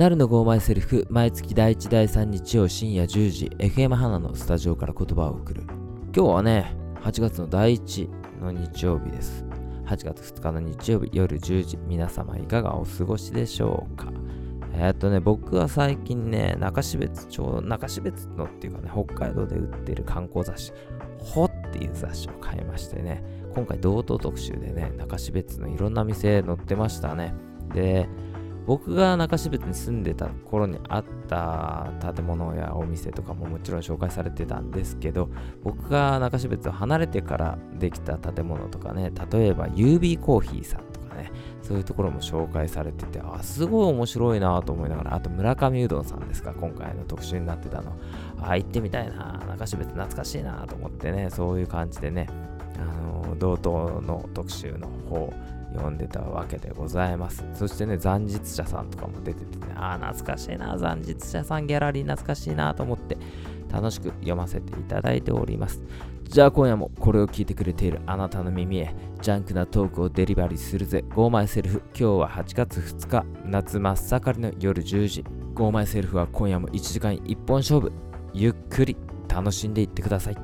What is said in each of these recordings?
なるのゴーマイセルフ毎月第1第3日曜深夜10時 FM 花のスタジオから言葉を送る。今日はね8月の第1の日曜日です。8月2日の日曜日夜10時皆様いかがお過ごしでしょうか？えーっとね僕は最近ね中標津町中標津のっていうかね北海道で売ってる観光雑誌ほっていう雑誌を買いましてね今回道東特集でね中標津のいろんな店載ってましたね。で僕が中標津に住んでた頃にあった建物やお店とかももちろん紹介されてたんですけど僕が中標津を離れてからできた建物とかね例えば UB コーヒーさんとかねそういうところも紹介されててあすごい面白いなと思いながらあと村上うどんさんですか今回の特集になってたの。あ行ってみたいな中標津懐かしいなと思ってねそういう感じでねあの道東の特集の方読んでたわけでございます。そしてね、残日者さんとかも出ててね、ああ、懐かしいな、残日者さんギャラリー懐かしいなと思って楽しく読ませていただいております。じゃあ今夜もこれを聞いてくれているあなたの耳へ、ジャンクなトークをデリバリーするぜ、ゴーマイセルフ。今日は8月2日、夏真っ盛りの夜10時。ゴーマイセルフは今夜も1時間1本勝負。ゆっくり楽しんでいってください。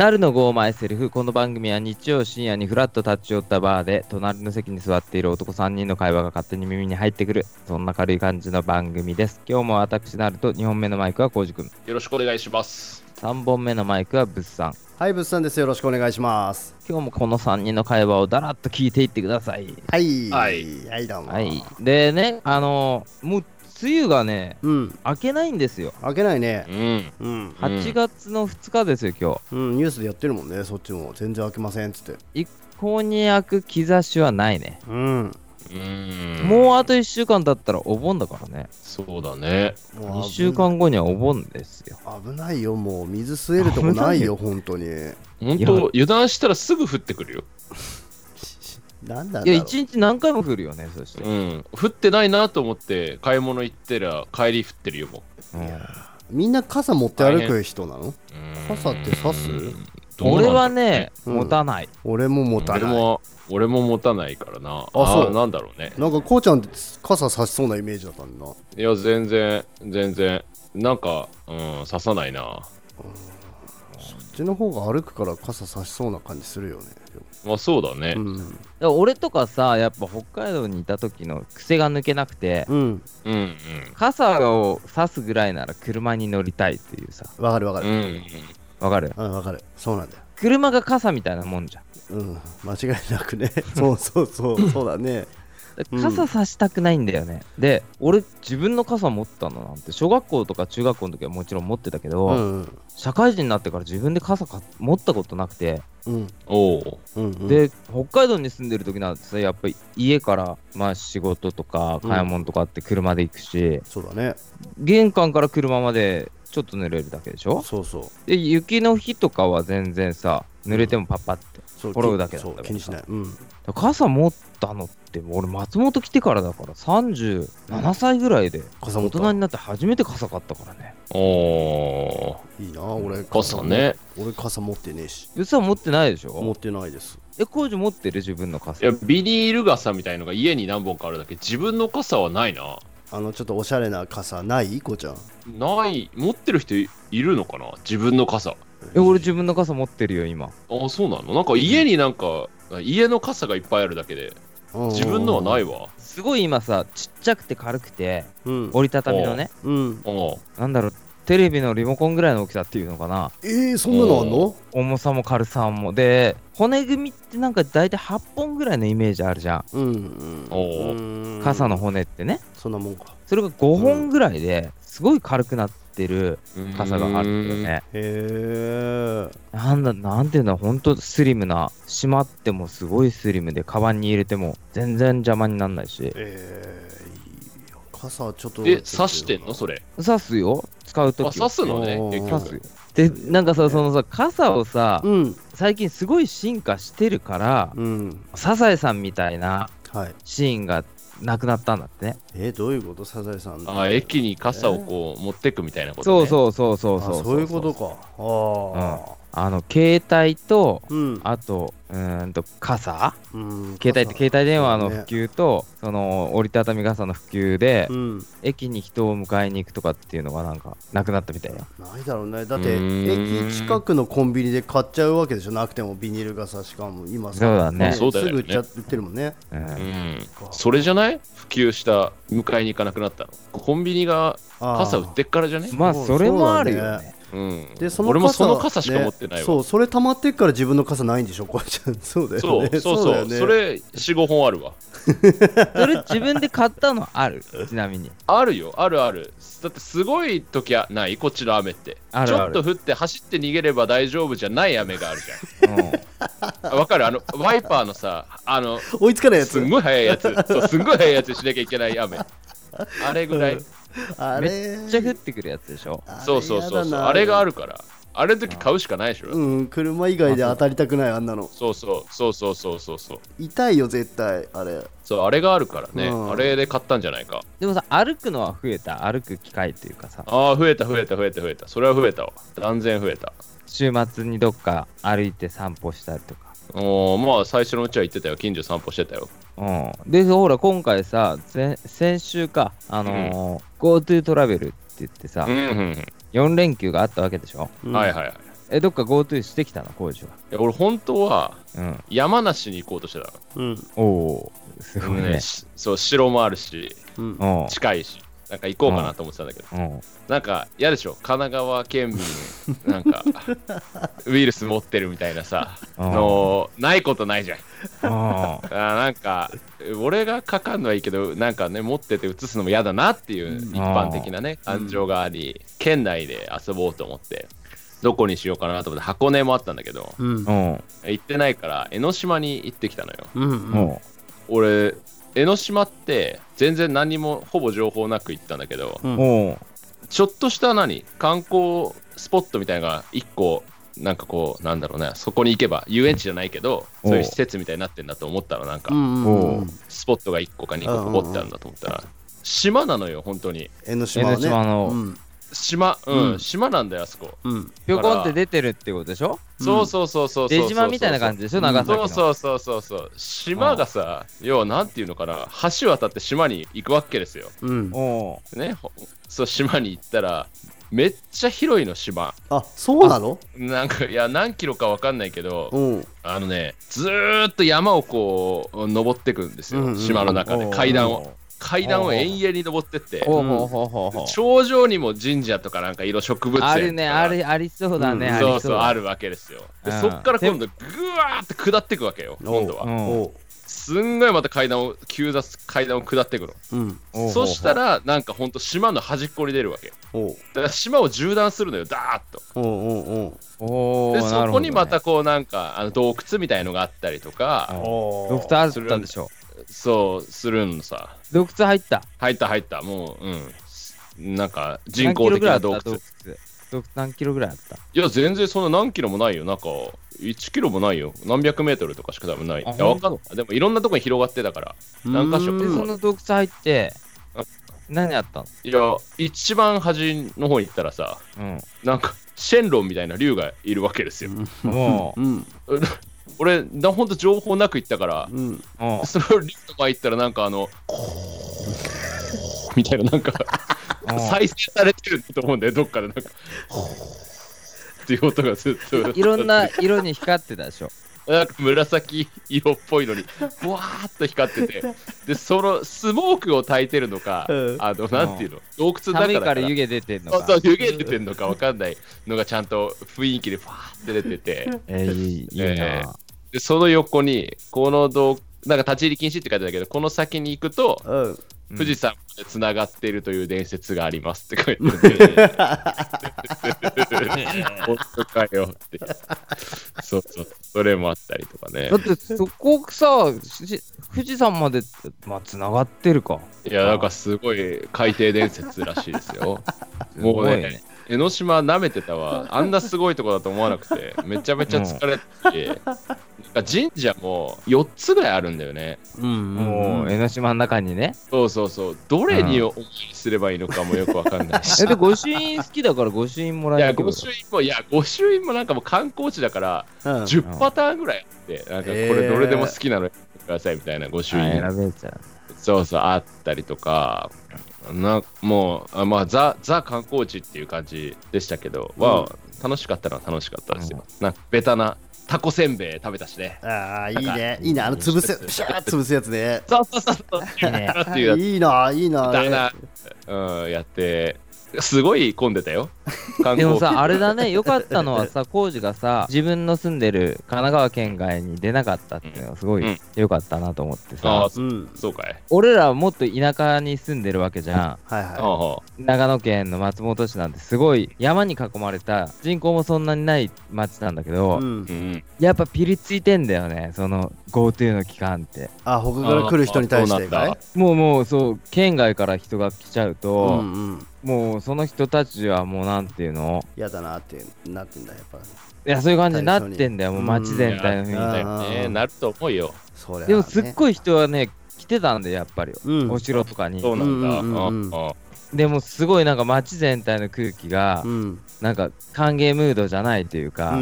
なるのゴーマイセルフこの番組は日曜深夜にフラッと立ち寄ったバーで隣の席に座っている男3人の会話が勝手に耳に入ってくるそんな軽い感じの番組です今日も私なると2本目のマイクはコウジ君よろしくお願いします。3本目のマイクはブッさんはい、物産です。よろしくお願いします。今日もこの3人の会話をだらっと聞いていってくださいはい。はい。はい、どうも。はいでねあのもう梅雨がねうん。明けないんですよ開けないね。うん。うん。8月の2日ですよ今日うん、ニュースでやってるもんね、そっちも。全然開けませんっつって。一向に開く兆しはないねうん。うん。もうあと1週間経ったらお盆だからねそうだね。2もう週間後にはお盆ですよ危ないよ、もう。水吸えるとこないよ、本当に。本当油断したらすぐ降ってくるよ。なんだろういや1日何回も降るよねそして、うん。降ってないなと思って買い物行ってら帰り降ってるよもうんみんな傘持って歩く人なの？う。うん傘って差す？どうなんだろう俺はね、うん持たない俺も持たない。俺も俺も持たないからな。あそうーなんだろうね。なんか、こうちゃんって傘差しそうなイメージだったんだな。いや全然全然なんかうん刺さないな。こっちの方が歩くから傘差しそうな感じするよね。まあそうだねう。ん。俺とかさやっぱ北海道にいた時の癖が抜けなくてうん。うんうん。傘を差すぐらいなら車に乗りたいっていうさわかるわかる。うんうん。わかる？うん、わかる。そうなんだよ。車が傘みたいなもんじゃんうん、間違いなくね。そうそうそう、そうだね。うん傘差したくないんだよね、で俺自分の傘持ったのなんて小学校とか中学校の時はもちろん持ってたけど、うん、社会人になってから自分で傘か持ったことなくて。で北海道に住んでる時なんてさやっぱり家からまあ仕事とか買い物とかって車で行くし、そうだね。玄関から車までちょっと濡れるだけでしょ？そうそう。で雪の日とかは全然さ濡れてもパッパってそう転ぶだけだったからそう気にしない。うん。傘持ったのって俺松本来てからだから37歳ぐらいで大人になって初めて傘買ったからね。おお。いいな、俺。傘ね。俺傘持ってねえし。うさ持ってないでしょ？持ってないです。え工事持ってる？自分の傘。いやビニール傘みたいのが家に何本かあるだけ。自分の傘はないな。あの、ちょっとおしゃれな傘ない？こうちゃん。ない。持ってる人いいるのかな？自分の傘。え俺自分の傘持ってるよ今。あそうなの？なんか家になんか家の傘がいっぱいあるだけで自分のはないわ。わすごい今さちっちゃくて軽くてうん。折りたたみのねうん。おなんだろうテレビのリモコンぐらいの大きさっていうのかなえー、そんなのあんの？重さも軽さもで骨組みってなんか大体8本ぐらいのイメージあるじゃんうん、うん。おーうん傘の。骨ってねそんなもんか。それが5本ぐらいですごい軽くなってる傘があるんだよね。へえ。なんだなんていうんだほんとスリムなしまってもすごいスリムでカバンに入れても全然邪魔にならないし。えー、傘ちょっと。で刺してんの？それ。刺すよ。使うときあ刺すのね刺すよ。でなんかさそのさ傘をさうん。最近すごい進化してるからうん。サザエさんみたいなはい。シーンがなくなったんだって。ねえどういうこと？サザエさん。あ駅に傘をこう持ってくみたいなこと、ね、そうそうそうそうあそうそう。いうことか。ああの携帯とあうん。あとうーんと傘。うん携帯って携帯電話の普ね及とその折りたたみ傘の普及でうん。駅に人を迎えに行くとかっていうのがなんかなくなったみたいよないだろうね。だって駅近くのコンビニで買っちゃうわけでしょなくても。ビニール傘しかも今さ。そうだね。そうだよね。すぐ売っちゃってるもんね。うん。うんそれじゃない？普及した？迎えに行かなくなったの？コンビニが傘売ってっからじゃね？まあそれもあるよねうん。でその傘俺もその傘しか持ってないわ、ねそうそれ溜まってっから自分の傘ないんでしょこうちゃん。そうだよそう ねそう。そうだよね。それ45本あるわ。それ自分で買ったのある？ちなみに。あるよ。あるある。だってすごい時はない？こっちの雨って。あるある。ちょっと降って走って逃げれば大丈夫じゃない雨があるじうん。ゃん。わかる？あのワイパーのさあの追いつかないやつ。すんごい速いやつ。そうすんごい速いやつにしなきゃいけない雨。あれぐらい、あめれっちゃ降ってくるやつでしょ？そうそうそうそう。あれがあるから。あれの時買うしかないでしょ、うん車以外で当たりたくないあんなの。そうそうそうそうそうそうそう。痛いよ絶対あれ。そうあれがあるからね、うん。あれで買ったんじゃないか。でもさ歩くのは増えた？歩く機会っていうかさ。ああ増えた増えた増えた増えた。それは増えたわ。断然増えた。週末にどっか歩いて散歩したりとか。おーまあ最初のうちは行ってたよ。近所散歩してたようん。でほら今回さ先先週かあのー GoTo トラベルって言ってさ、うんうんうん。4連休があったわけでしょ？うん。はいはいはい。えどっか GoTo してきたの？工事はいや俺本当はうん。山梨に行こうとしてたうん。おおすごいの、ねしそう城もあるし近いしなんか行こうかなと思ってたんだけど、うん。なんか嫌でしょ？神奈川県民なんかウイルス持ってるみたいなさうん。のないことないじゃん。うん。あーなんか俺がかかんのはいいけどなんかね持ってて移すのも嫌だなっていう一般的なね感情があり県内で遊ぼうと思ってどこにしようかなと思って箱根もあったんだけど行ってないから江ノ島に行ってきたのよ。うん。うん。も俺江ノ島って全然何もほぼ情報なく行ったんだけどううん。もちょっとした何観光スポットみたいなのが1個なんかこうなんだろうねそこに行けば遊園地じゃないけどそういう施設みたいになってんだと思ったらなんか。うんスポットが1個か2個ポコってあるんだと思ったら。島なのよ本当に。江ノ島はね。島のうん島うん、うん。島なんだよあそこ。うん。ぴょこんって出てるってことでしょ？そうそうそうそうそうそう出島みたいな感じでしょ？長崎の。そうそうそうそう。そう島がさ要はなんていうのかな橋渡って島に行くわけですよ。うん。おねほそう島に行ったらめっちゃ広いの島。あそうなの？なんかいや何キロかわかんないけどうん。あのねずーっと山をこう登ってくんですよ、うんうん島の中でお階段を階段を延々に登ってって。ほうほうほうほうほう。頂上にも神社とかなんか色植物園とか。あるねあるありそうだね、うん。そう。そうだあるわけですよ。でうん。そっから今度ぐわーって下っていくわけよ今度は。すんごいまた階段を急雑階段を下っていくの。うん。おう。そしたらなんかほんと島の端っこに出るわけだから島を縦断するのよダーッと。でそこにまたこうなんかあの洞窟みたいのがあったりとか。ドクターあったんでしょそうするのさ。洞窟入った？入った入った。もううん。なんか人工的な洞窟。何キロぐらいあったいや全然そんな何キロもないよ。なんか1キロもないよ。何百メートルとかしか多分ない。いあやわかんない。でもいろんなとこに広がってたから。何箇所でうんその洞窟入ってあ何あったの？いや一番端の方に行ったらさうなんかシェンロンみたいな竜がいるわけですよ。ん。も ううん俺なほんと情報なく行ったからうん。もその竜の前行ったらなんかあの みたいななんか再生されてると思うんだよどっかでなんか。っていう音がずっと。ういろんな色に光ってたでしょ。なんか紫色っぽいのにふわーっと光ってて。でそのスモークを焚いてるのか、うん。あのなんていうの洞窟の中だからから湯気出てんのか。そうそう湯気出てんのかわかんないのがちゃんと雰囲気でファーって出てて。えーいいいいえなでその横にこの洞なんか立ち入り禁止って書いてあるけどこの先に行くとうん。富士山までつながっているという伝説がありますって書いてある本当かよって。そうそう。それもあったりとかね。だってそこさし富士山までまあつながってるか。いやなんかすごい海底伝説らしいですよ。すごい。もうね江ノ島舐めてたわ。あんなすごいとこだと思わなくて、めちゃめちゃ疲れてて、なんか神社も4つぐらいあるんだよね。うんもう江ノ島の中にね。そうそうそう。どれにお参りすればいいのかもよくわかんないし。え、で、御朱印好きだから御朱印もらいや、えるけど御朱印も、いや、御朱印もなんかもう観光地だから、うん10パターンぐらいあって、なんかこれどれでも好きなのくださいみたいな御朱印。あ選べちゃう。そうそう、あったりとか、なもう、あまあ、ザ、ザ観光地っていう感じでしたけど、うん。まあ、楽しかったのは楽しかったですよ。なんか、ベタなタコせんべい食べたしね。ああいいね。いいね。あの潰すプシャー潰すやつね。そうそうそうそう。いいないいなだな、うん、やって、すごい混んでたよ。でもさ、あれだね、よかったのはさ、コウジがさ、自分の住んでる神奈川県外に出なかったっていうのがすごいうん。良かったなと思ってああさ、うんそうかい。俺らはもっと田舎に住んでるわけじゃん。はいあはあ長野県の松本市なんてすごい山に囲まれた人口もそんなにない町なんだけいど、うん。うん、やっぱピリついてんだよね、その GoTo の期間って。あ他から来る人に対してもうもうそう、県外から人が来ちゃううと、んうんもうその人たちはもうなんていうの？嫌だなってなってんだやっぱいや、そういう感じになってんだよ、もう街全体の雰囲気うんだよね。なると思うよ。でもすっごい人はね、来てたんで、やっぱり。うんお城とかに。そうなんだ。うんうんうんうんああでもすごいなんか街全体の空気がう、んなんか歓迎ムードじゃないというか、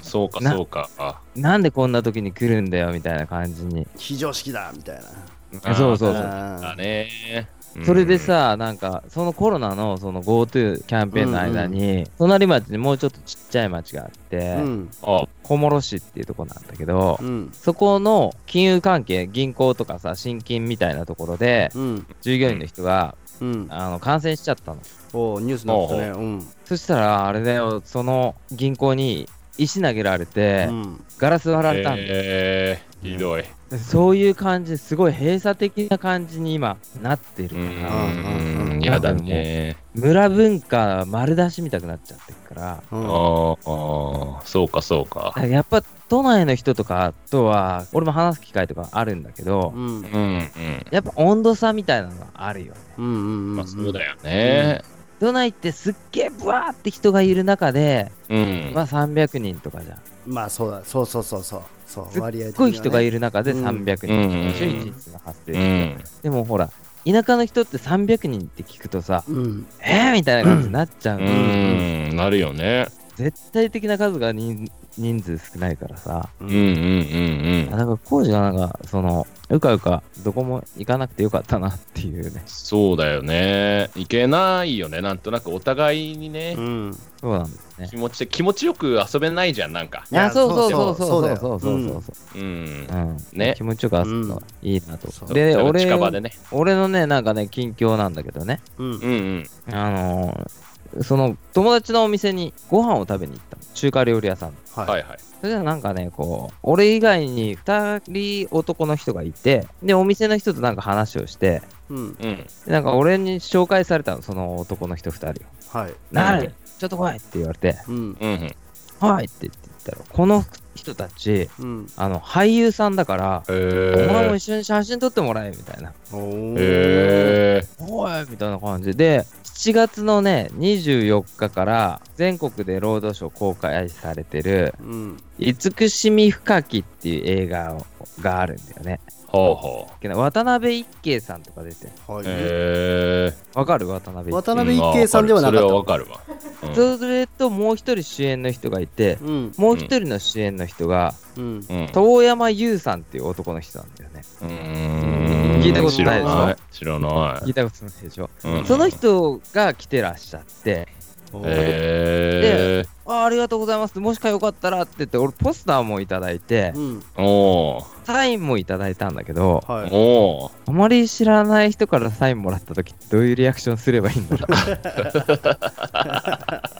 そうか、なそうか。あなんでこんな時に来るんだよみたいな感じに。非常識だみたいなあそうそうそう。だあね。それでさ、なんか、そのコロナのその GoTo キャンペーンの間に、隣町にもうちょっとちっちゃい町があって、小諸市っていうとこなんだけど、うん。そこの金融関係、銀行とかさ、新金みたいなところで、うん。従業員の人が、うん。あの感染しちゃったの。おニュースになったね。うん。そしたら、あれだよ、その銀行に石投げられて、うん。ガラス割られたんだよ。えー、ひどい。そういう感じですごい閉鎖的な感じに今なってるうから、ん、やだね。村文化丸出しみたくなっちゃってるから、うんああ、そうか、そうか。やっぱ都内の人とかとは、俺も話す機会とかあるんだけど、うんうん、うん。やっぱ温度差みたいなのがあるよね。うんうんまあ、そうだよね。都内ってすっげえブワーって人がいる中で、うん。まあ300人とかじゃん。まあそうだそうそうそうそう。そう割合的すっごい人がいるる中でうん。300人うんでしょ、一日が発生うして。ん。でもほら、田舎の人って300人って聞くとさ、うん。えーみたいな感じになっちゃううの、ん、なるよね。絶対的な数が人人数少ないからさ。ううん、うん、うん、うん。だから工事がなんか、その、うかうかどこも行かなくてよかったなっていうね。そうだよね。いけないよね。なんとなくお互いにね、うんそうなんですね。気持ちで、気持ちよく遊べないじゃん、なんか。いやあ、そうそうそうそうそうそうそううんそう。うん。うん。ね気持ちよく遊ぶのはいいなと。そうで、俺、近場でね。俺のね、なんかね、近況なんだけどね。うんうん、うん。あのーその友達のお店にご飯を食べに行ったの中華料理屋さんははいい、はい。それじゃなんかねこう俺以外に2人男の人がいてでお店の人となんか話をしてうんうん。でなんか俺に紹介されたのその男の人2人をはい「なうんるちょっと来い!」って言われてうんうん、うん。「はい!」って言って言ったらこの人たちうんあの俳優さんだからへお前もえ。一緒に写真撮ってもらえみたいなおーへえ。「おい!」みたいな感じで7月のね24日から全国でロードショー公開されてるうん「慈しみ深き」っていう映画をがあるんだよね。ほうほう。渡辺一慶さんとか出てるはいへえ。わかる？渡辺一慶渡辺一慶さんではなかったそれはわかるわ。うんそれともう一人主演の人がいてうんもう一人の主演の人がうんうん遠山優さんっていう男の人なんだよね。うーん聞いたことないでしょ？知らない。知らな聞いたことないでしょ？い。うんその人が来てらっしゃって、へえ。あありがとうございます。もしかよかったらって言って、俺ポスターもいただいてう、んサインもいただいたんだけど、はいおーあまり知らない人からサインもらった時どういうリアクションすればいいんだろう。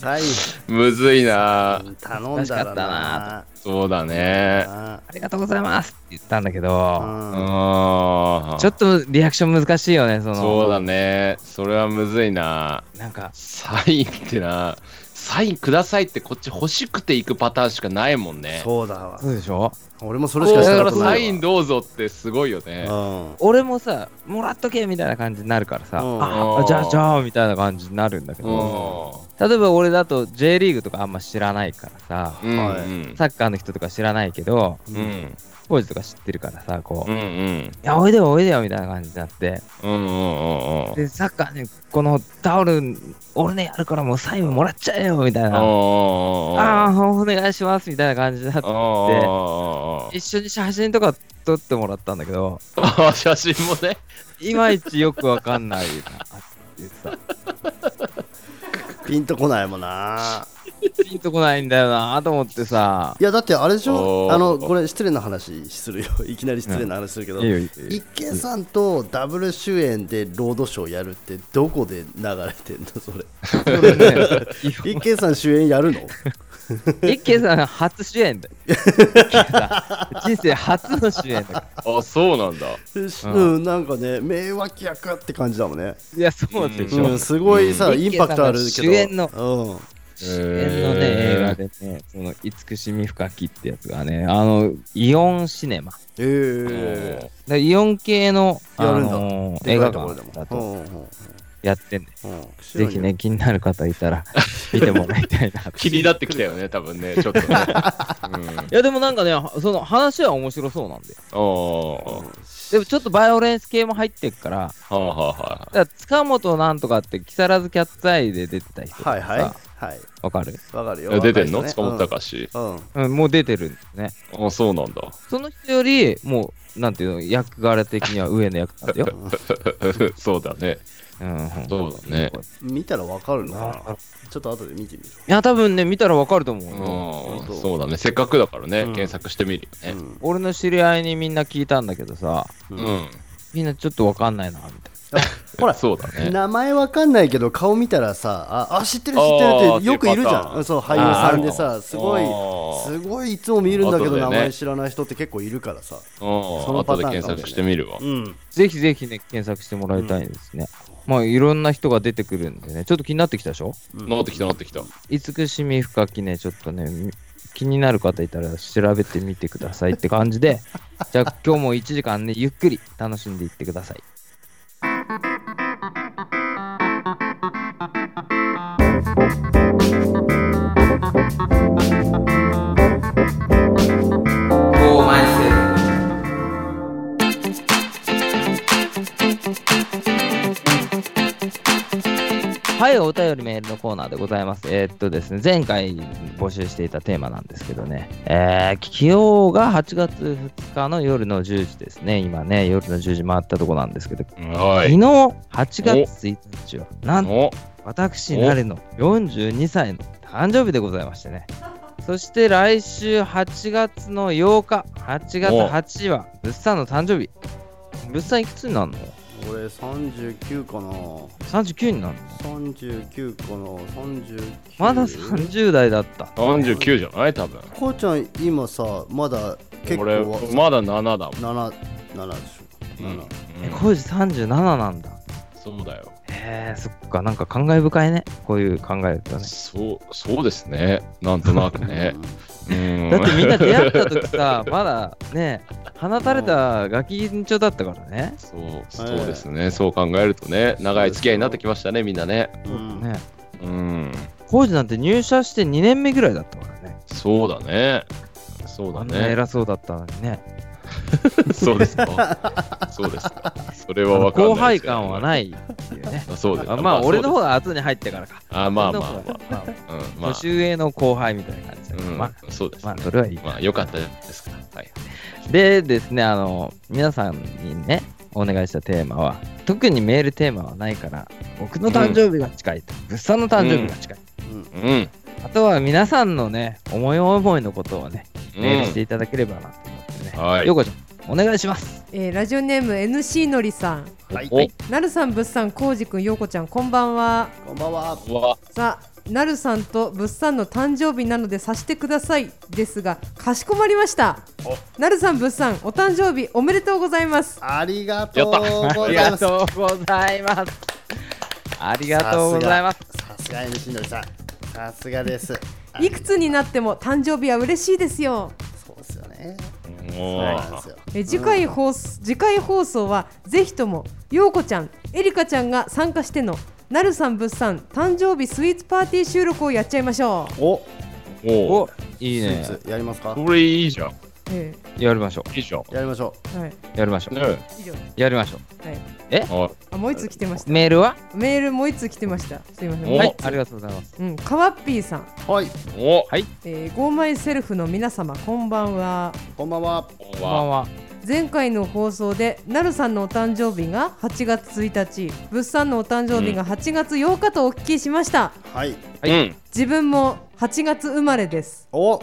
サイむずいな。ン頼んだらなそうだね。あありがとうございますって言ったんだけど、うん。ちょっとリアクション難しいよね、その。そうだね。それはむずいな。なんか、サインってな。サインくださいってこっち欲しくて行くパターンしかないもんね。そうだわそうでしょ？俺もそれしかしたことないサインどうぞってすごいよね。わ俺もさもらっとけみたいな感じになるからさ、うん。ああじゃあじゃあみたいな感じになるんだけうど、ん。例えば俺だと J リーグとかあんま知らないからさ、うんはい。うんサッカーの人とか知らないけどうんコーチとか知ってるからさこう、いうんうん。やおいでよおいでよみたいな感じになって。うんうんうんうん。でサッカーねこのタオル俺ねやるからもうサインもらっちゃえよみたいな。ああお願いしますみたいな感じになって。あ一緒に写真とか撮ってもらったんだけど。あ写真もね。いまいちよくわかんないなっていうさピンとこないもんなピンとこないんだよなと思ってさ。いやだってあれでしょ？あのこれ失礼な話するよ。いきなり失礼な話するけど、いいよいいよ一見さんとダブル主演でロードショーやるってどこで流れてんのそれ？一見さん主演やるの？一慶さん初主演だ人生初の主演だかあそうなんだ。うん、なんかね名脇役って感じだもんね、らいやそうでしょ、うん、すごいさ、うん。インパクトあるけど。主演のうん主演のね映画でねその慈しみ深きってやつがねあのイオンシネマ。ええでイオン系の、あの映画館もだとやってんで、うん。ぜひね、気になる方いたら 見てもらいたいなと。気になってきたよね多分ねちょっとね。うん。いやでもなんかね、その話は面白そうなんで。でもちょっとバイオレンス系も入ってっから、はあはあはだから塚本なんとかって木更津キャッツアイで出てた人とかはいはい。さはい。わかる、わかるよ。い出てんの？ね。塚本隆うん。うん。うん、もう出てるんですね。あそうなんだ。その人より、もう、なんていうの、役柄的には上の役なんだよ。そうだね。うん、そうだね。見たらわかるな。ちょっと後で見てみるいや、多分ね、見たらわかると思うよ。うんそうだね。せっかくだからねうん。検索してみるよね。俺の知り合いにみんな聞いたんだけどさ、うん。うん。みんなちょっとわかんないな、みたい ほらそうだね。名前わかんないけど顔見たらさああ知ってる知ってるってよくいるじゃん。そう俳優さんでさすごいすごいいつも見るんだけどね。名前知らない人って結構いるからさ。うん。のパ後でターン検索してみるわ。うん。な。ぜひぜひね、検索してもらいたいんですね。まあ、いろんな人が出てくるんでね、ちょっと気になってきたでしょ？乗ってきた乗ってきた。慈しみ深きね、ちょっとね、み気になる方いたら調べてみてくださいって感じで、じゃあ今日も1時間ね、ゆっくり楽しんでいってください。はい、お便りメールのコーナーでございます。えーっとですね、前回募集していたテーマなんですけどね、えー、気温が8月2日の夜の10時ですね、今ね、夜の10時回ったとこなんですけど、はい昨日8月1日は、なんとお私なりの42歳の誕生日でございましてね。そして来週8月の8日、8月8日は物産の誕生日。物産いくつになるの？俺39かな ?39 になるの？39かな。39まだ30代だった。39じゃない？多分。こうちゃん今さまだ結構俺まだ7だもん。7 7でしょ。うん7え、コウジ37なんだ。そうだよ。へえ、そっか、なんか感慨深いね。こういう考えるとね。そうそうですね。なんとなくね。う んだってみんな出会った時さ、まだね、放たれたガキンチョだったからね。そうそうですね。そう考えるとね長い付き合いになってきましたねみんなね。うん。ね。うん。コウジなんて入社して2年目ぐらいだったからね。そうだね。そうだね。偉そうだったのにね。そうですか。そうですか。それは分かんない後輩感はないっていうね。あそうですあまあ、俺の方方が後に入ってからか。あまあまあまあ。まあうんまあ。年上の後輩みたいな感じだけど、うんまあ、そうですまあ、それはいい。まあよかったですから。はい。でですね、あの、皆さんにね、お願いしたテーマは、特にメールテーマはないから、僕の誕生日が近いと、物産の誕生日が近い。うん。うん。あとは皆さんのね、思い思いのことをね、メールしてういただければなと。はい。ようこちゃん、お願いします。えーラジオネーム NC のりさん。はい。おなるさんぶっさんこうじくんようこちゃんこんばんは。こんばんは。さあなるさんとぶっさんの誕生日なのでさしてくださいですがかしこまりました。なるさんぶっさんお誕生日おめでとうございます。ありがとうやごありがざいます。とうございます。ありがとうございます。さすが。NC のりさん。さすがです。いくつになっても誕生日は嬉しいですよ。そうですよねそうなんですよ。え次回放送次回放送はぜひともようこちゃんえりかちゃんが参加してのなるさん物産誕生日スイーツパーティー収録をやっちゃいましょう、お。お。ーお。いいねスイーツやりますか？これいいじゃん。えやりましょいいじゃん。やりましょえはい。うやりましょう。ね以上やりましょう。はいああもう一つ来てました。メールは？メールもう一つ来てました。すいません。おはい。ありがとうございます。うん。かわっぴーさん、うはい。お。えー、ゴーマイセルフの皆様こんばんは。こんばんは。こんばんは。前回の放送でなるさんのお誕生日が8月1日物産のお誕生日が8月8日とお聞きしました、はい。うん。自分も8月生まれです。お。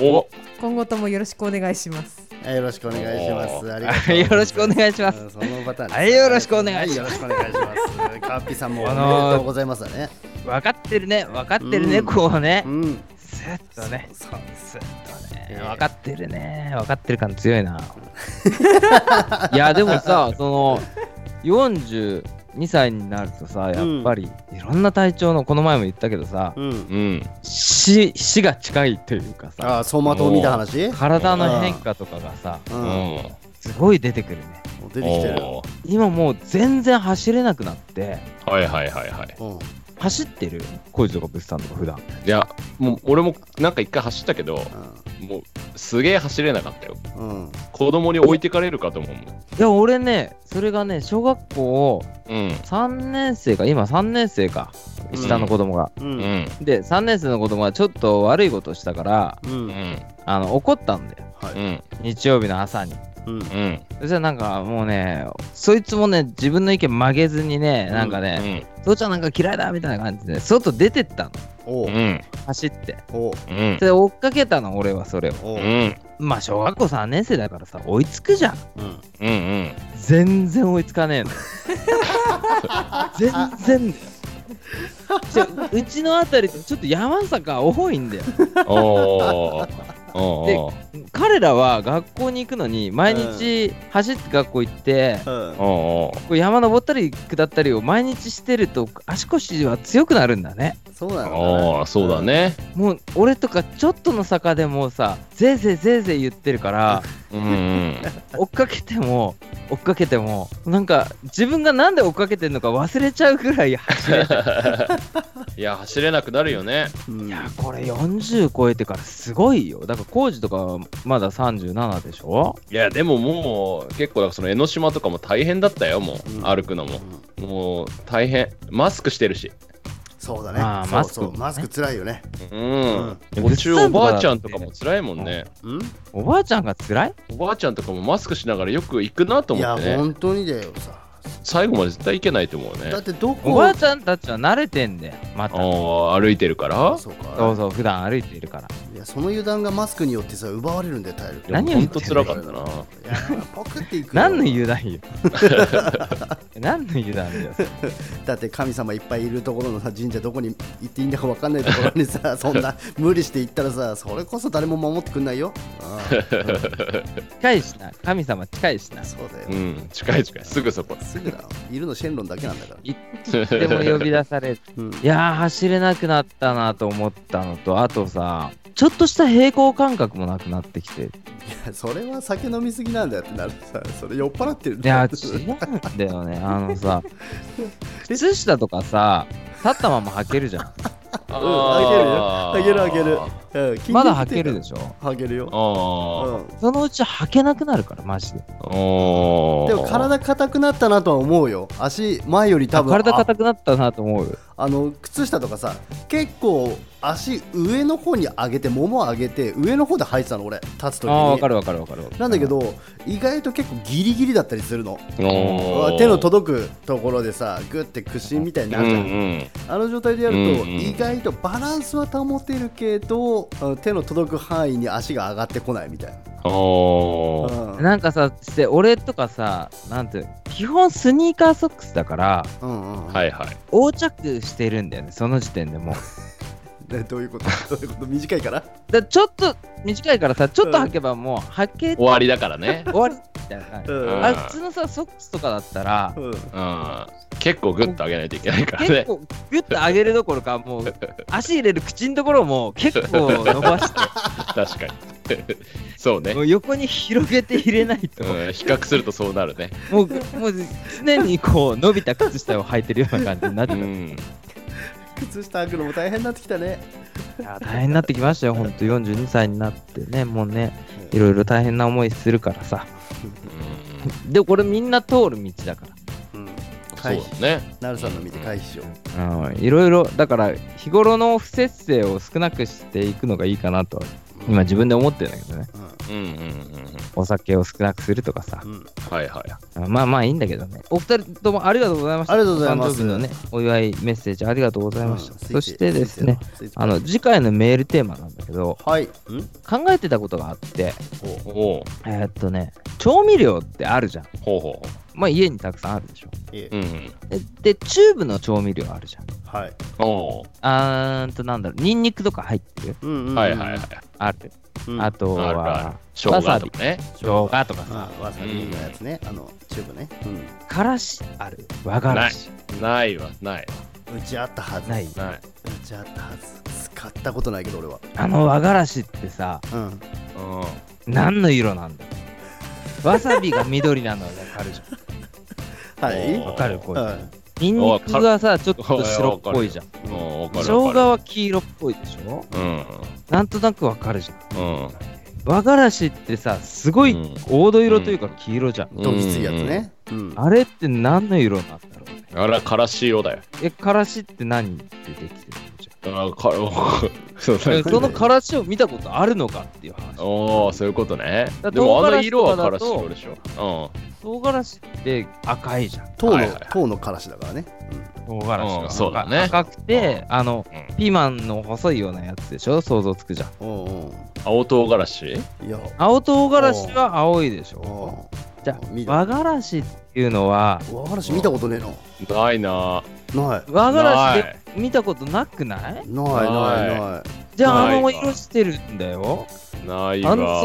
お。今後ともよろしくお願いしますはいよろしくお願いします。おありがとうございます。よろしくお願いします。うんそのパターンです。はいよろしくお願いします。はよろしくお願いします。カーピーさんもおめであのーとうございますだね。分かってるね分かってるね、うん。こうね。うん。スッとね。そうスッとね。ええ分かってるね。分かってる感強いな。いやでもさその42歳になるとさやっぱりいろんな体調のこの前も言ったけどさうん。うん。死死が近いというかさああ走馬灯見た話？体の変化とかがさううん。んすごい出てくるね。出てきてる。今もう全然走れなくなってはいはいはいはい。うん。走ってる？工事とか物産とか普段。いやもう俺もなんか一回走ったけどもうすげえ走れなかったよ。うん。うん子供に置いてかれるかと思う。もんいや俺ねそれがね小学校うん。3年生か今3年生か下の子供が、ううん。んで3年生の子供がちょっと悪いことをしたからううん。んあの怒ったんだよ。はい。うん。日曜日の朝に。うん。うん。そしたらなんかもうねそいつもね自分の意見曲げずにねなんかうね、ん。父ちゃんなんか嫌いだみたいな感じで外出てったのおう。うん。走って。おう。うん。で追っかけたの俺はそれを。おう。うん。まあ小学校3年生だからさ追いつくじゃん。うん。うんうん。全然追いつかねえの。全然。ちょうちの辺りってちょっと山坂多いんだよ。おー。おでー彼らは学校に行くのに毎日走って学校行って、うん。こう山登ったり下ったりを毎日してると足腰は強くなるんだね。そうなのかな。おーそうだね。もう俺とかちょっとの坂でもうさぜいぜいぜいぜい言ってるからうんうん 追っかけても追っかけてもなんか自分がなんで追っかけてるのか忘れちゃうぐらい走れない。いや走れなくなるよね。うん。いやこれ40超えてからすごいよ。だから工事とかまだ37でしょ？いやでももう結構だからその江ノ島とかも大変だったよもう、うん。歩くのも。うん。もう大変。マスクしてるし。そうだね。まあそうそう。マスクね。マスク辛いよね。うん。うん。途中おばあちゃんとかも辛いもんね。うん。おばあちゃんが辛い？おばあちゃんとかもマスクしながらよく行くなといや思ってね。本当にだよさ。最後まで絶対行けないと思うね。だってどおこばあちゃんたちは慣れてんだよまた。歩いてるから？そうか。そうそう普段歩いているから。いやその油断がマスクによってさ奪われるんだよ体力何を言ってんのと辛かったな。いやポクっていくよ。何の油断よ。何の油断だよ。だって神様いっぱいいるところのさ神社どこに行っていいんだか分かんないところにさ そんな無理して行ったらさそれこそ誰も守ってくんないよ。近いしな。神様近いしな。そうだよ、うん。近い近い。すぐそこ。すぐだいるのシェンロンだけなんだから、いつでも呼び出されてうん、いやー走れなくなったなと思ったのとあとさちょっとした平行感覚もなくなってきて。いいやそれは酒飲みすぎなんだよってなるさそれ酔っ払ってるんだやよ違うんだよね。あのさ 靴下とかさ立ったまま履けるじゃん。あー。あげるあげるうんまだ履けるでしょ。履けるよ、あうん。そのうち履けなくなるからマジで。でも体硬くなったなとは思うよ。足前より多分体硬くなったなと思うよあの靴下とかさ結構足上の方に上げてもも上げて上の方で履いてたの俺立つ時に。ああ分かる分かる分かる。なんだけど意外と結構ギリギリだったりするの。手の届くところでさグッて屈伸みたいになるじゃん、うんうんあの状態でやると、うんうん意外とバランスは保てるけど手の届く範囲に足が上がってこないみたいな、うん。なんかさして俺とかさなんていうの基本スニーカーソックスだからうんうんはいはい。横着してるんだよねその時点でも どういうこと？どういうこと？短いから？でちょっと短いからさちょっと履けばもう履け終わりだからね。終わりみたいな感じうんあれ普通のさソックスとかだったらうんうん。結構グッと上げないといけないからね。結構グッと上げるどころかもう 足入れる口のところも結構伸ばして確かに。そうねも。う横に広げて入れないと、うん、比較するとそうなるね。もうもう常にこう伸びた靴下を履いてるような感じになってた、ん。靴下履くのも大変になってきたね。や大変になってきましたよ。ほんと42歳になってね。もうねいろいろ大変な思いするからさ。でこれみんな通る道だかうん。そうだね。なるさんの見て回避しようらうんいろいろだから日頃の不節制を少なくしていくのがいいかなと今自分で思ってるんだけどねうんうんうんうん。お酒を少なくするとかさはいはい。まあまあいいんだけどね。お二人ともありがとうございました。ありがとうございますお誕生日のね、お祝いメッセージありがとうございました。うんそしてですね、、あの、次回のメールテーマなんだけど、はいん？考えてたことがあって、おうえーっとね、調味料ってあるじゃん。ほうほまあ家にたくさんあるでしょ。いえう。うん。で、でチューブの調味料あるじゃん。はいおうあーんと、なんだろう、ニンニクとか入ってる？うんうんうんはいはいはい。ある。うんあとあるあるは、生姜とかね。生姜とかさ、あわさびのやつねあのチューブねうんからしある。和がらし。ないわ、ない。うちあったはずない。ない。うちあったはず使ったことないけど俺はあの和がらしってさ、うんうん。何の色なんだ？わさびが緑なのわかるじ はいゃん。わかるこれ。うんニンニクがさ、ちょっと白っぽいじゃん。うん、わかる。生姜は黄色っぽいでしょ？うん。なんとなくわかるじゃん。うん。和がらしってさ、すごいうん黄土色というか黄色じゃん。どぎついやつねうんあれって何の色なんだろうね。あら、からし色だよ。え、からしって何でできてる？そのからしを見たことあるのかっていう話。おお、そういうことね。だでもあの唐辛子色はからし色でしょ。唐辛子って赤いじゃん。糖のはいはい糖のからしだからね。唐辛子うんがそうだね。赤くて、あの、うん。ピーマンの細いようなやつでしょ？想像つくじゃん。うんう。ん青唐辛子？いや青唐辛子は青いでしょ？うじゃ見あ和がらしっていうのはん和がらし見たことねえな。いな。なない。和がらしない。で見たことなくないないない。ないじゃああの色してるんだよ。ないあの想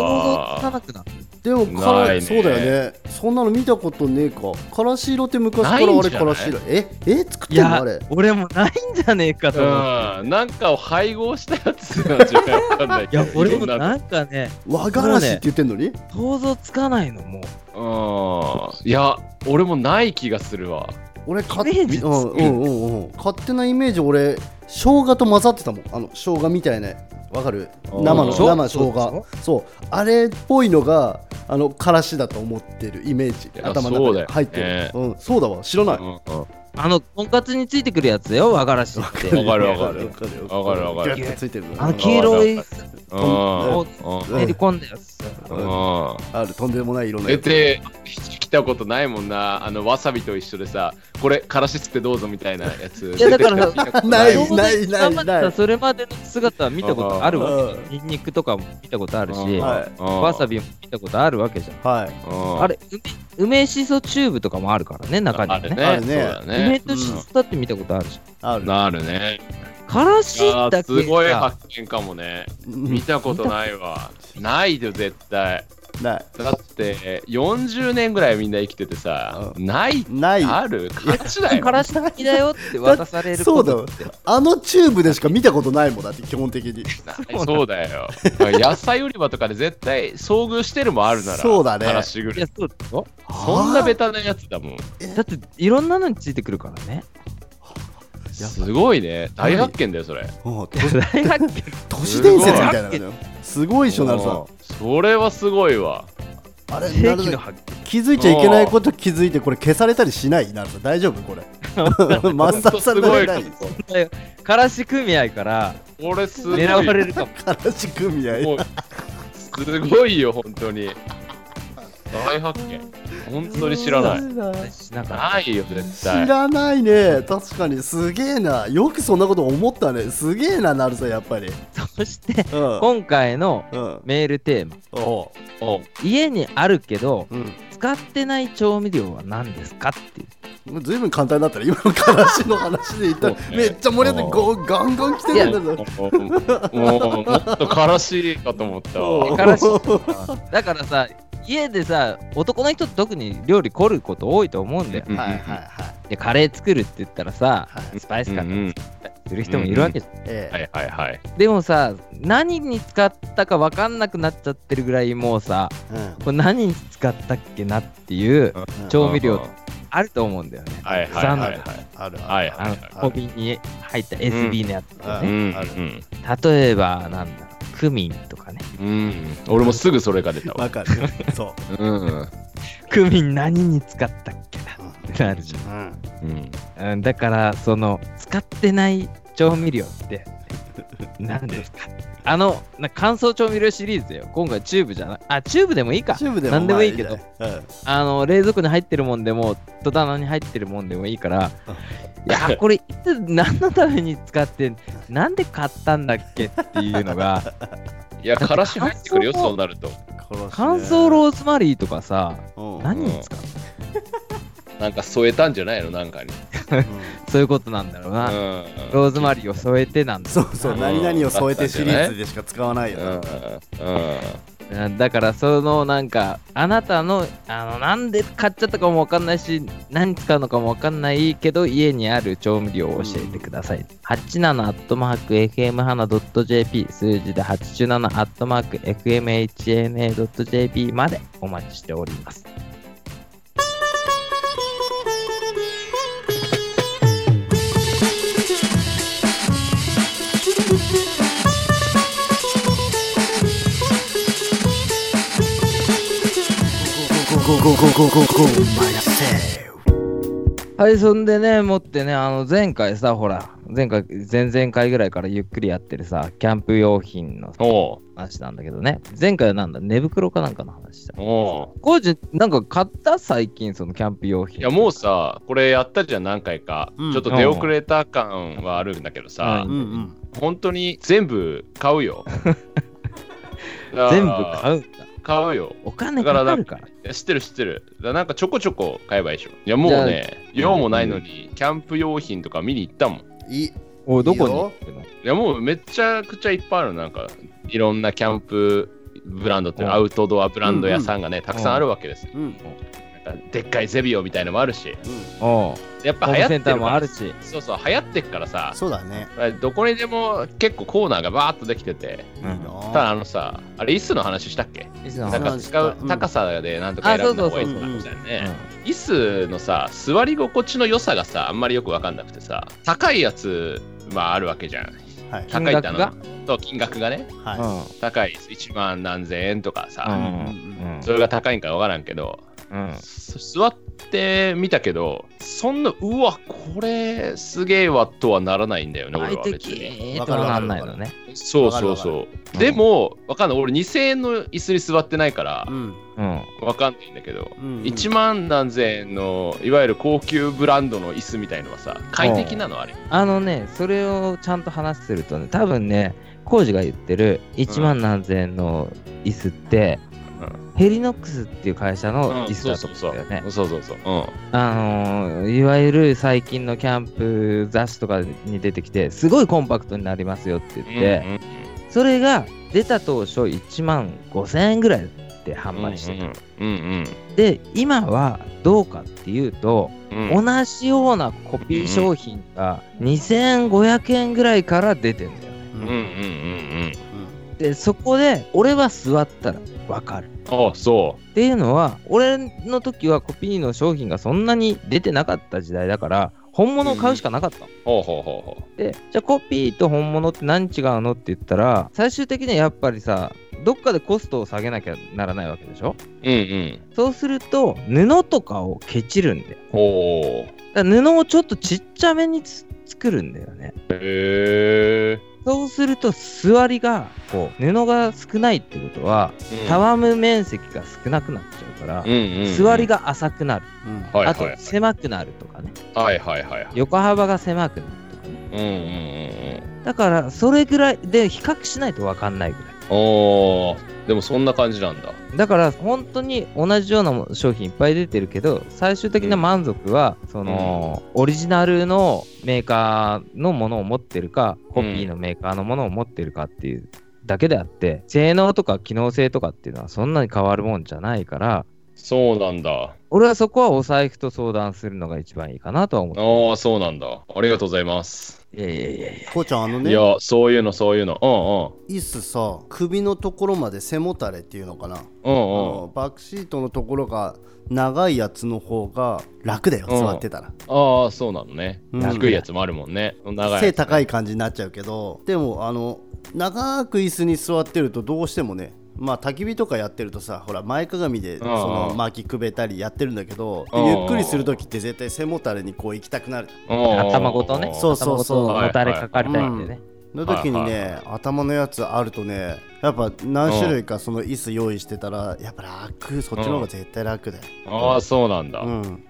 像つかわ。なくなる。でもからね。そうだよね。そんなの見たことねえか。からし色って昔からあれからし色え？え？作ってんの？あれ。俺もないんじゃねえかと思ってうん。なんかを配合したやつなんじゃない？わかんないい。や俺もななんかね和がらしって言ってんのに？想像つかないのもう。うん。いや、俺もない気がするわ。俺勝イメージつくうんうんうん。うん勝手なイメージ俺生姜と混ざってたもん。あの生姜みたいな。わかる？生のそう？生生そうで姜そう。あれっぽいのがあのからしだと思ってるイメージ。頭の中そうだよで入ってるねうん。そうだわ。知らない。うんうん。あのとんかつについてくるやつだよ和がらしって。わかる。わかるわかる。わかるついてる。のあの黄色いうん。をうん。練り込んだやつうん。あるとんでもない色の出やつ。てきたことないもんな。あのわさびと一緒でさこれからし吸ってどうぞみたいなやつ。いやだから ない。ないないないそれまでの姿は見たことあるわうん。けニンニクとかも見たことあるしわさびも見たことあるわけじゃん。はい。うん。あれ梅梅しそチューブとかもあるからね中にはね。あるね。梅ね。としそだって見たことあるじゃん。ある。なるね。からしあだけーすごいさ発見かもね。うん見たことないわないよ絶対。ない。だって40年ぐらいみんな生きててさうないないある？価値だよ。からし好きだよって渡される ことってあのチューブでしか見たことないもんだって基本的に。そうだよ。野菜売り場とかで絶対遭遇してるもあるならそうだね。からしぐらい。いやそうだよ。そんなベタなやつだもん。だっていろんなのについてくるからねすごいね。大発見だよそれ。大発見。都市伝説みたいなのよ。すごい。っしょなるさ。んうんそれはすごいわ。あれ世紀の発気づいちゃいけないこと気づいてこれ消されたりしない？なるさ。ん大丈夫これ？抹殺されほんとすごい？ないからし組合からこれすごい狙われるかも。からし組合すごいよ本当に。大発見本当に知らない。しながらないよ絶知対らないね。確かに。すげえな。よくそんなこと思ったね。すげえななるさんやっぱり。そしてうん。今回のうん。メールテーマ。おうお家にあるけどうん。使ってない調味料は何ですかっていう。ずいぶん簡単だったら今のからしの話で言ったらめっちゃ盛り上がってガンガン来てるんだぞ。もうもっとからしいかと思ったわ。からしだからさ家でさ男の人って特に料理凝ること多いと思うんだよ、うんはいはいはい。でカレー作るって言ったらさ、はい。スパイスカうんうん。レーする人もいるわけじゃん、ええ。はいはいはい。でもさ何に使ったか分かんなくなっちゃってるぐらいもうさうん。これ何に使ったっけなっていううん。調味料あると思うんだよね、はいはいはいはい。あるはいあのはい。小瓶に入った SB のやつとかね、うん。あるうん。例えばなんだクミンとかね。うん。俺もすぐそれが出たわ。わかる。そう。うん。クミン何に使ったっけな？ってなるじうん。うん。ゃん、うん、だからその使ってない調味料って何ですか？あのな乾燥調味料シリーズだよ。今回チューブじゃない。あチューブでもいいか。チューブでも何でもいいけど。まあいいね。あの冷蔵庫に入ってるもんでも戸棚に入ってるもんでもいいからいやこれいつ何のために使ってなんで買ったんだっけっていうのが。いや、からし入ってくるよ、そうなると。乾燥ローズマリーとかさうん。何に使うなんか添えたんじゃないの？なんかに。うん。そういうことなんだろうな、うん。ローズマリーを添えてなんだ。そうそううん。何々を添えてシリーズでしか使わないようん。うん。だからそのなんかあなたのあのなんで買っちゃったかもわかんないし何使うのかもわかんないけど家にある調味料を教えてください、87アットマーク FM 花 .jp 数字で87アットマーク FMHNA.jp までお待ちしております。はい、そんでね、もってね、あの、前回さ、ほら、前回、前々回ぐらいからゆっくりやってるさ、キャンプ用品の話なんだけどね、前回はなんだ、寝袋かなんかの話だ。コージ、なんか買った最近、そのキャンプ用品。いや、もうさ、これやったじゃん、何回か。うん、ちょっと出遅れた感はあるんだけどさ、うんうん、本当に全部買うよ。全部買うんだ。買うよ。お金かかるからいや知ってる知ってる。だからなんかちょこちょこ買えばいいでしょ。いやもうね、用もないのに、キャンプ用品とか見に行ったもん。いいいおどこに？いやもうめちゃくちゃいっぱいあるの。なんかいろんなキャンプブランドってアウトドアブランド屋さんがね、たくさんあるわけですよ。うんでっかいゼビオみたいのもあるし、おうやっぱ流行ってンターるから。もあるし。そうそう、流行ってっからさ、そうだね。どこにでも結構コーナーがバーっとできてて、うん。いいな。ただあのさ、あれ、椅子の話したっけ？いつのなんか使ううん。高さでなんとか選んだ方がいいとかみたいなね。椅子のさ、座り心地の良さがさ、あんまりよくわかんなくてさ、高いやつ、まああるわけじゃん。はい。高いってあの金金額がね、うん。は高い1万何千円とかさ、うんうん。それが高いんかわからんけど、うん。そ座ってみたけど、そんな、うわ、これすげえわとはならないんだよね、俺快は別に。適。とはなんないのねそうそうわそう。るでも、わかんない。俺2000円の椅子に座ってないからい、うん。うんわかんないんだけど、うん。1万何千円のいわゆる高級ブランドの椅子みたいのはさ快適なのあれ。あのねそれをちゃんと話するとね多分ねコージが言ってる1万何千円の椅子って、ヘリノックスっていう会社の椅子だと思うんだよね。そうそうそう。うん。あのーいわゆる最近のキャンプ雑誌とかに出てきてすごいコンパクトになりますよって言って、うんそれが出た当初1万5000円ぐらいで販売してた、うんうんで今はどうかっていうと、うん。うん同じようなコピー商品が2500円ぐらいから出てんだよね。うんうんうんでそこで俺は座ったらわかる。うんあそっていうのは俺の時はコピーの商品がそんなに出てなかった時代だから本物を買うしかなかった。の、うほうほうほう。ほでじゃあコピーと本物って何違うのって言ったら最終的にはやっぱりさどっかでコストを下げなきゃならないわけでしょ？ううんうん。そうすると布とかをケチるんだよほうだから布をちょっとちっちゃめにつ作るんだよね。へえそうすると座りがこう布が少ないってことはたわむ面積が少なくなっちゃうから、うんうんうん。座りが浅くなる、うん。はいあとはい。狭くなるとかね。はいはいはいはい。横幅が狭くなるとかね。うんうんうんうん。だからそれぐらいで比較しないと分かんないぐらいおーでもそんな感じなんだ。だから本当に同じような商品いっぱい出てるけど最終的な満足はその、オリジナルのメーカーのものを持ってるかコピーのメーカーのものを持ってるかっていうだけであって性能とか機能性とかっていうのはそんなに変わるもんじゃないからそうなんだ。俺はそこはお財布と相談するのが一番いいかなとは思ってああ、そうなんだ。ありがとうございます。いやいやいやいやこうちゃんあのねいや、そういうの、そういうの。椅子さ首のところまで背もたれっていうのかな、うんうん。うんあのバックシートのところが長いやつの方が楽だようん座ってたら、うん。ああ、そうなのね。うん低いやつもあるもんね。長いやつね背高い感じになっちゃうけどでもあの長く椅子に座ってるとどうしてもねまあ焚き火とかやってるとさほら前かがみでその巻きくべたりやってるんだけどゆっくりする時って絶対背もたれにこう行きたくなる。うん。頭ごとね。そうそうそう。もたれかかりたいんでね、の時にね、はい頭のやつあるとねやっぱ何種類かその椅子用意してたらやっぱ楽。そっちの方が絶対楽だよ、ああ、そうなんだ。うん、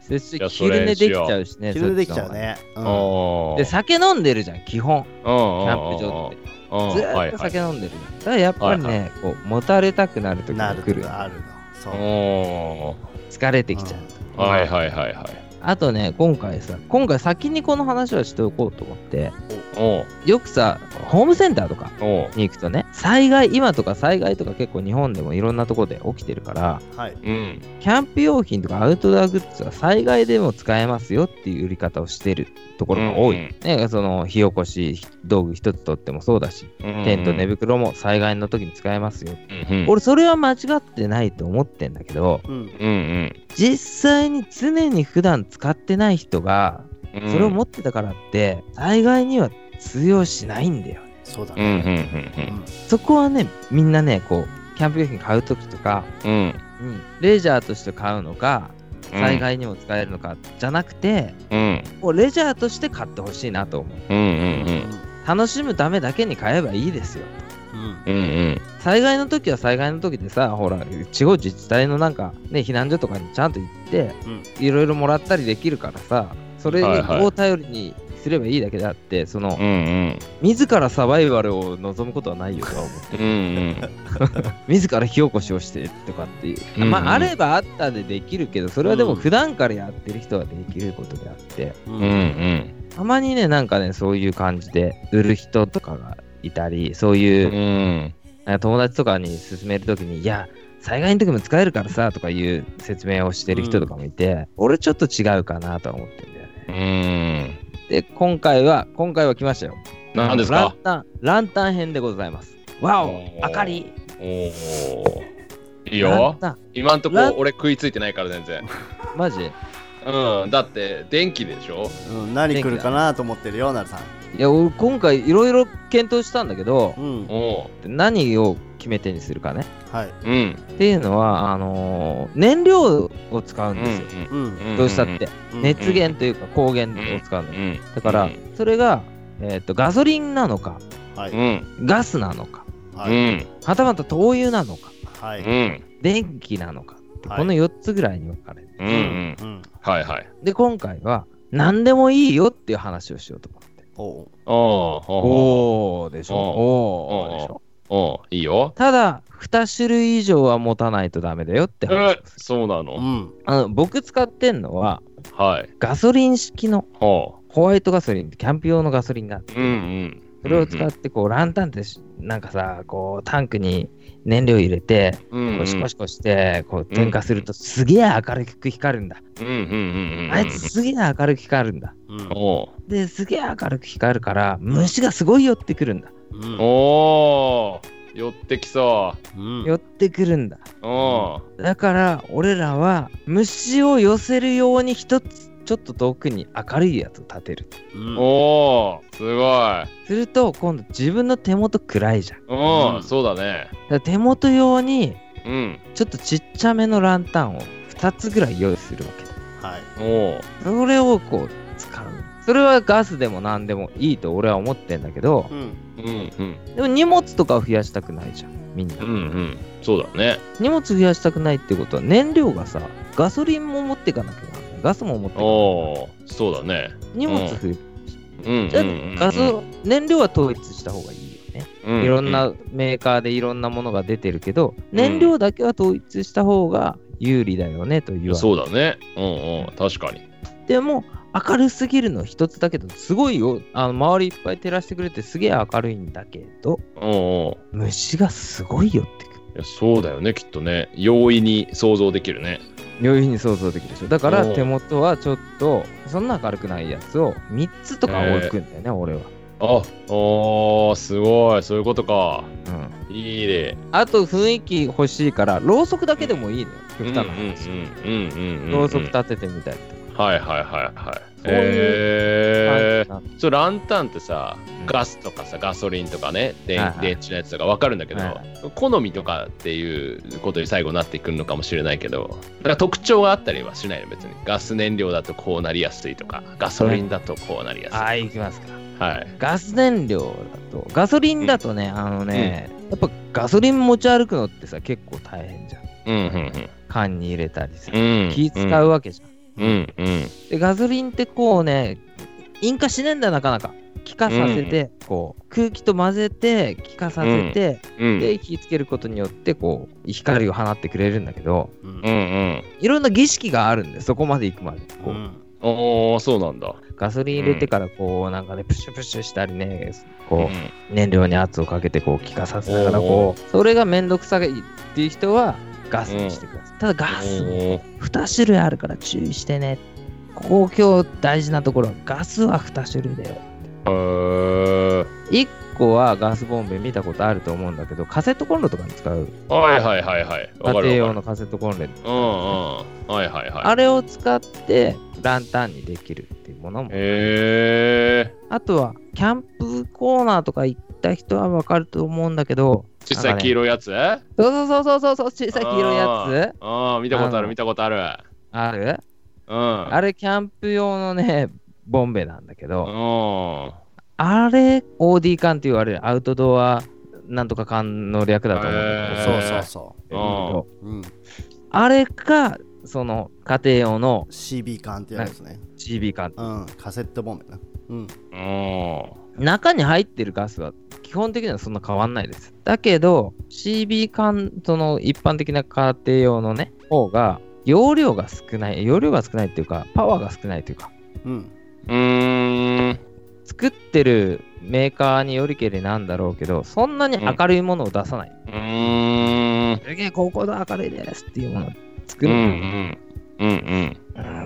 昼寝できちゃうしね昼寝できちゃうね、うんで酒飲んでるじゃん基本。キキャンプ場って。うんずーっと酒飲んでる。だからやっぱりね、こう持たれたくなる時なるが来る。とかあるの。そう、お疲れてきちゃうーはいはいはいはい。あとね今回さ今回先にこの話はしておこうと思ってよくさホームセンターとかに行くとね災害今とか災害とか結構日本でもいろんなところで起きてるからはいうん。キャンプ用品とかアウトドアグッズは災害でも使えますよっていう売り方をしてるところが多い。うんね、その火起こし道具一つとってもそうだし、テント寝袋も災害の時に使えますよ。うん俺それは間違ってないと思ってんだけど、うんうんうん実際に常に普段使ってない人が、うん。それを持ってたからって、災害には通用しないんだよ。そうだね、うんそこはね、みんなね、こう、キャンプ用品買う時とか、うん。レジャーとして買うのか、うん災害にも使えるのかじゃなくて、うんもうレジャーとして買ってほしいなと思う。うんううんん楽しむためだけに買えばいいですよ。うんうん。うん災害の時は災害の時でさ、ほら、地方自治体のなんか、ね、避難所とかにちゃんと行って、うん。いろいろもらったりできるからさ、それはいはい。を頼りにすればいいだけであって、そのうんう、ん。自らサバイバルを望むことはないよとは思ってうんうん。自ら火起こしをしてとかっていう、うんうん。まああればあったでできるけどそれはでもうん。普段からやってる人はできることであって、ううんうん。たまにねなんかねそういう感じで売る人とかがいたりそういうう、ん。なんか友達とかに勧めるときにいや災害の時も使えるからさとかいう説明をしてる人とかもいて、俺ちょっと違うかなとは思ってるんだよね。うん。で今回は今回は来ましたよ。何ですか？ランタンランタン編でございます。わお明かり。おおいいよ。今んとこ俺食いついてないから全然。マジ？うん。だって電気でしょ？うん何来るかなと思ってるよなるさんいや俺今回いろいろ検討したんだけどうん。お何を決め手にするかね。はい。うん。っていうのはあのー燃料を使うんですよ、うんどうしたって、うん。熱源というか光源を使うの、うん。だから、それが、えー、とガソリンなのかはい。うんガスなのかはい。うん。はたまた灯油なのかはい。うん。電気なのか、はい。この4つぐらいに分かれるうんうん。うん。はいはい。で今回は何でもいいよっていう話をしようと思っておうおおおおーでしょ。おーおーでしょ。おいいよ。ただ2種類以上は持たないとダメだよって話。えそうなの？うん。あの僕使ってんのははい。ガソリン式のほホワイトガソリンキャンプ用のガソリンがあってううんうん。それを使ってこうランタンってしなんかさこうタンクに燃料入れてうんこうシコシコしてこう点火するとすげえ明るく光るんだ。うんうんうんうんあいつすげえ明るく光るんだ。うん。おですげえ明るく光るから虫がすごい寄ってくるんだ。うん。お寄ってきそう。ん。寄ってくるんだ。うおだから俺らは虫を寄せるように一つちょっと遠くに明るいやつを立てる。うん。おーすごい。すると今度自分の手元暗いじゃん。だかうんうん。そうだね。ら手元用にうん。ちょっとちっちゃめのランタンを2つぐらい用意するわけ。はい。おー。それをこう使うそれはガスでも何でもいいと俺は思ってんだけどうん。うんうん。でも荷物とかを増やしたくないじゃんみんな。うんうん。そうだね。荷物増やしたくないってことは燃料がさガソリンも持っていかなきゃならない。ガスも持っていかなきゃそうだね。荷物増える。うん。じゃあうんうん。ガソ燃料は統一した方がいいよね。ううん。いろんなメーカーでいろんなものが出てるけど、燃料だけは統一した方が有利だよねと言われる。そうだね。うんうん。確かに。でも、明るすぎるの一つだけど、すごいよ。あの周りいっぱい照らしてくれてすげえ明るいんだけど、うんうん。い虫がすごい寄ってくる。やそうだよね、きっとね。容易に想像できるね。余裕に想像できるでしょ。だからおう手元はちょっと、そんな明るくないやつを3つとか置くんだよね、俺は。あ、おー、すごい。そういうことか。うん。いいね。あと雰囲気欲しいから、ろうそくだけでもいいのよ。極端な話。うんうんうんうんうん。ろうそく立ててみたりとか。はいはいはいはい。そうえそうランタンってさ、うんガスとかさ、ガソリンとかね、電,、はいはい電池のやつとか分かるんだけど、はいは好みとかっていうことに最後なってくるのかもしれないけど、だから特徴があったりはしないの、別に。ガス燃料だとこうなりやすいとか、ガソリンだとこうなりやすい。ああ、いきますか。はい。ガス燃料だと、ガソリンだとね、あのね、やっぱガソリン持ち歩くのってさ、結構大変じゃん。うんうん缶に入れたりさ。気使うわけじゃん。うんうん。で、ガソリンってこうね、引火しねえんだよ、なかなか。気化させて、こう、空気と混ぜて、気化させて、うん。で、火つけることによって、こう、光を放ってくれるんだけど、うんうんうん。いろんな儀式があるんで、そこまで行くまで。こううんおー、そうなんだ。ガソリン入れてから、こう、なんかね、プッシュプッシュしたりね、こう、うん燃料に圧をかけてこう気化させながらおこうそれがめんどくさいっていう人はガスにしてください、ただガスもおー。2種類あるから注意してね。ここ今日大事なところガスは2種類だよ。へー。1個はガスボンベ見たことあると思うんだけどカセットコンロとかに使う。はいはいはいはい。家庭用のカセットコンロうんうん。はいはいはい。あれを使ってランタンにできるっていうものも。へえ。あとはキャンプコーナーとか行った人はわかると思うんだけど小さい黄色いやつ？あそうそうそうそうそう小さい黄色いやつ？あー、見たことある見たことある。ある？うん。あれキャンプ用のねボンベなんだけど、うん。あれ OD 缶って言われるアウトドアなんとか缶の略だと思う。んだけど、そうそうそう。ん。う、うん、あれかその家庭用の CB 缶ってやつね、CB 缶うん、カセットボンベな、うん、うん。中に入ってるガスは基本的にはそんな変わんないですだけど CB 缶その一般的な家庭用のね方が容量が少ない容量が少ないっていうかパワーが少ないというかうん、うーん。作ってるメーカーによりけりなんだろうけどそんなに明るいものを出さない、うーん。すげえ高校で明るいですっていうものを作うんうる、ん。うんうん。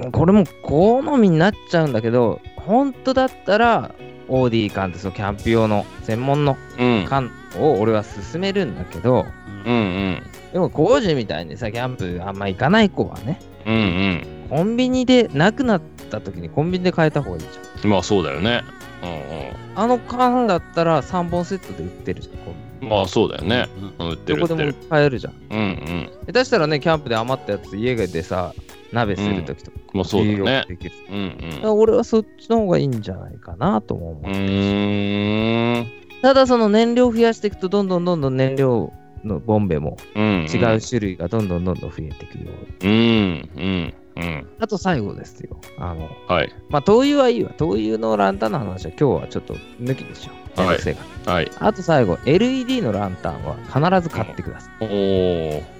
うんこれも好みになっちゃうんだけど本当だったら OD 缶ってそのキャンプ用の専門のうん。缶を俺は勧めるんだけどうんうん。でも工事みたいにさキャンプあんま行かない子はねうんうん。コンビニでなくなった時にコンビニで買えた方がいいじゃんまあそうだよね。うんあの缶だったら3本セットで売ってるじゃんコンビうん。まあそうだよね。うんうん売ってニどこでも。買えるじゃんうんうん。下手したらねキャンプで余ったやつ家でさ鍋する時とかまあそうだよね。うんだから俺はそっちの方がいいんじゃないかなとも思ううん。うーん。ただその燃料を増やしていくとどんどんどんどん燃料のボンベもうん。違う種類がどんどんどんどん増えていくよううん。うん。うん。あと最後ですよあのはい。まあ灯油はいいわ灯油のランタンの話は今日はちょっと抜きでしょめんどくせえからはい。あと最後 LED のランタンは必ず買ってくださ。い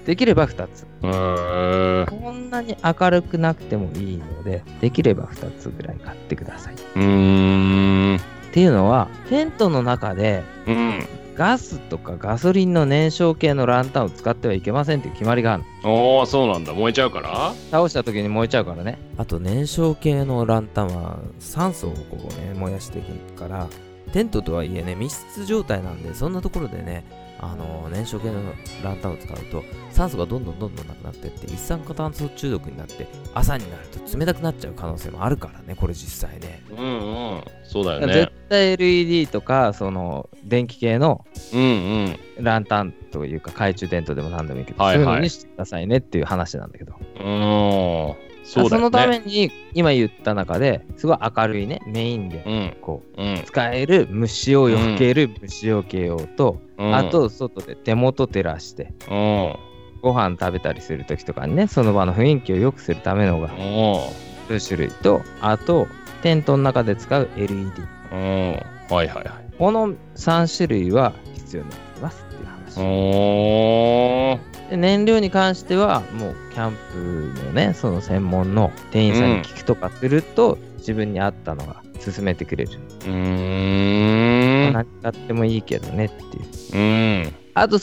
できれば2つこんなに明るくなくてもいいのでできれば2つぐらい買ってくださいっうーん。ていうのはテントの中でうん。ガスとかガソリンの燃焼系のランタンを使ってはいけませんっていう決まりがあるのおー、そうなんだ。燃えちゃうから？倒した時に燃えちゃうからねあと燃焼系のランタンは酸素をこうね燃やしていくからテントとはいえね密室状態なんでそんなところでねあの燃焼系のランタンを使うと酸素がどんどんどんどんなくなってって一酸化炭素中毒になって朝になると冷たくなっちゃう可能性もあるからねこれ実際ねうんうん。そうだよね絶。対 LED とかその電気系のうんうん。ランタンというか懐中電灯でも何でもいいけど、はいはいそういうのにしてくださいねっていう話なんだけど、うーん。そね。のために今言った中ですごい明るいねメインでうん。こううん。使える虫を避ける虫除け用と、うんあ、と外で手元照らしてうん。ご飯食べたりする時とかにねその場の雰囲気を良くするためのがうん。数種類とあとテントの中で使う LED うん。はいはいはい。この3種類は必要になってきますっていう話。で燃料に関してはもうキャンプのねその専門の店員さんに聞くとかすると、自分に合ったのが勧めてくれる、うーん。何買ってもいいけどねっていううん。あと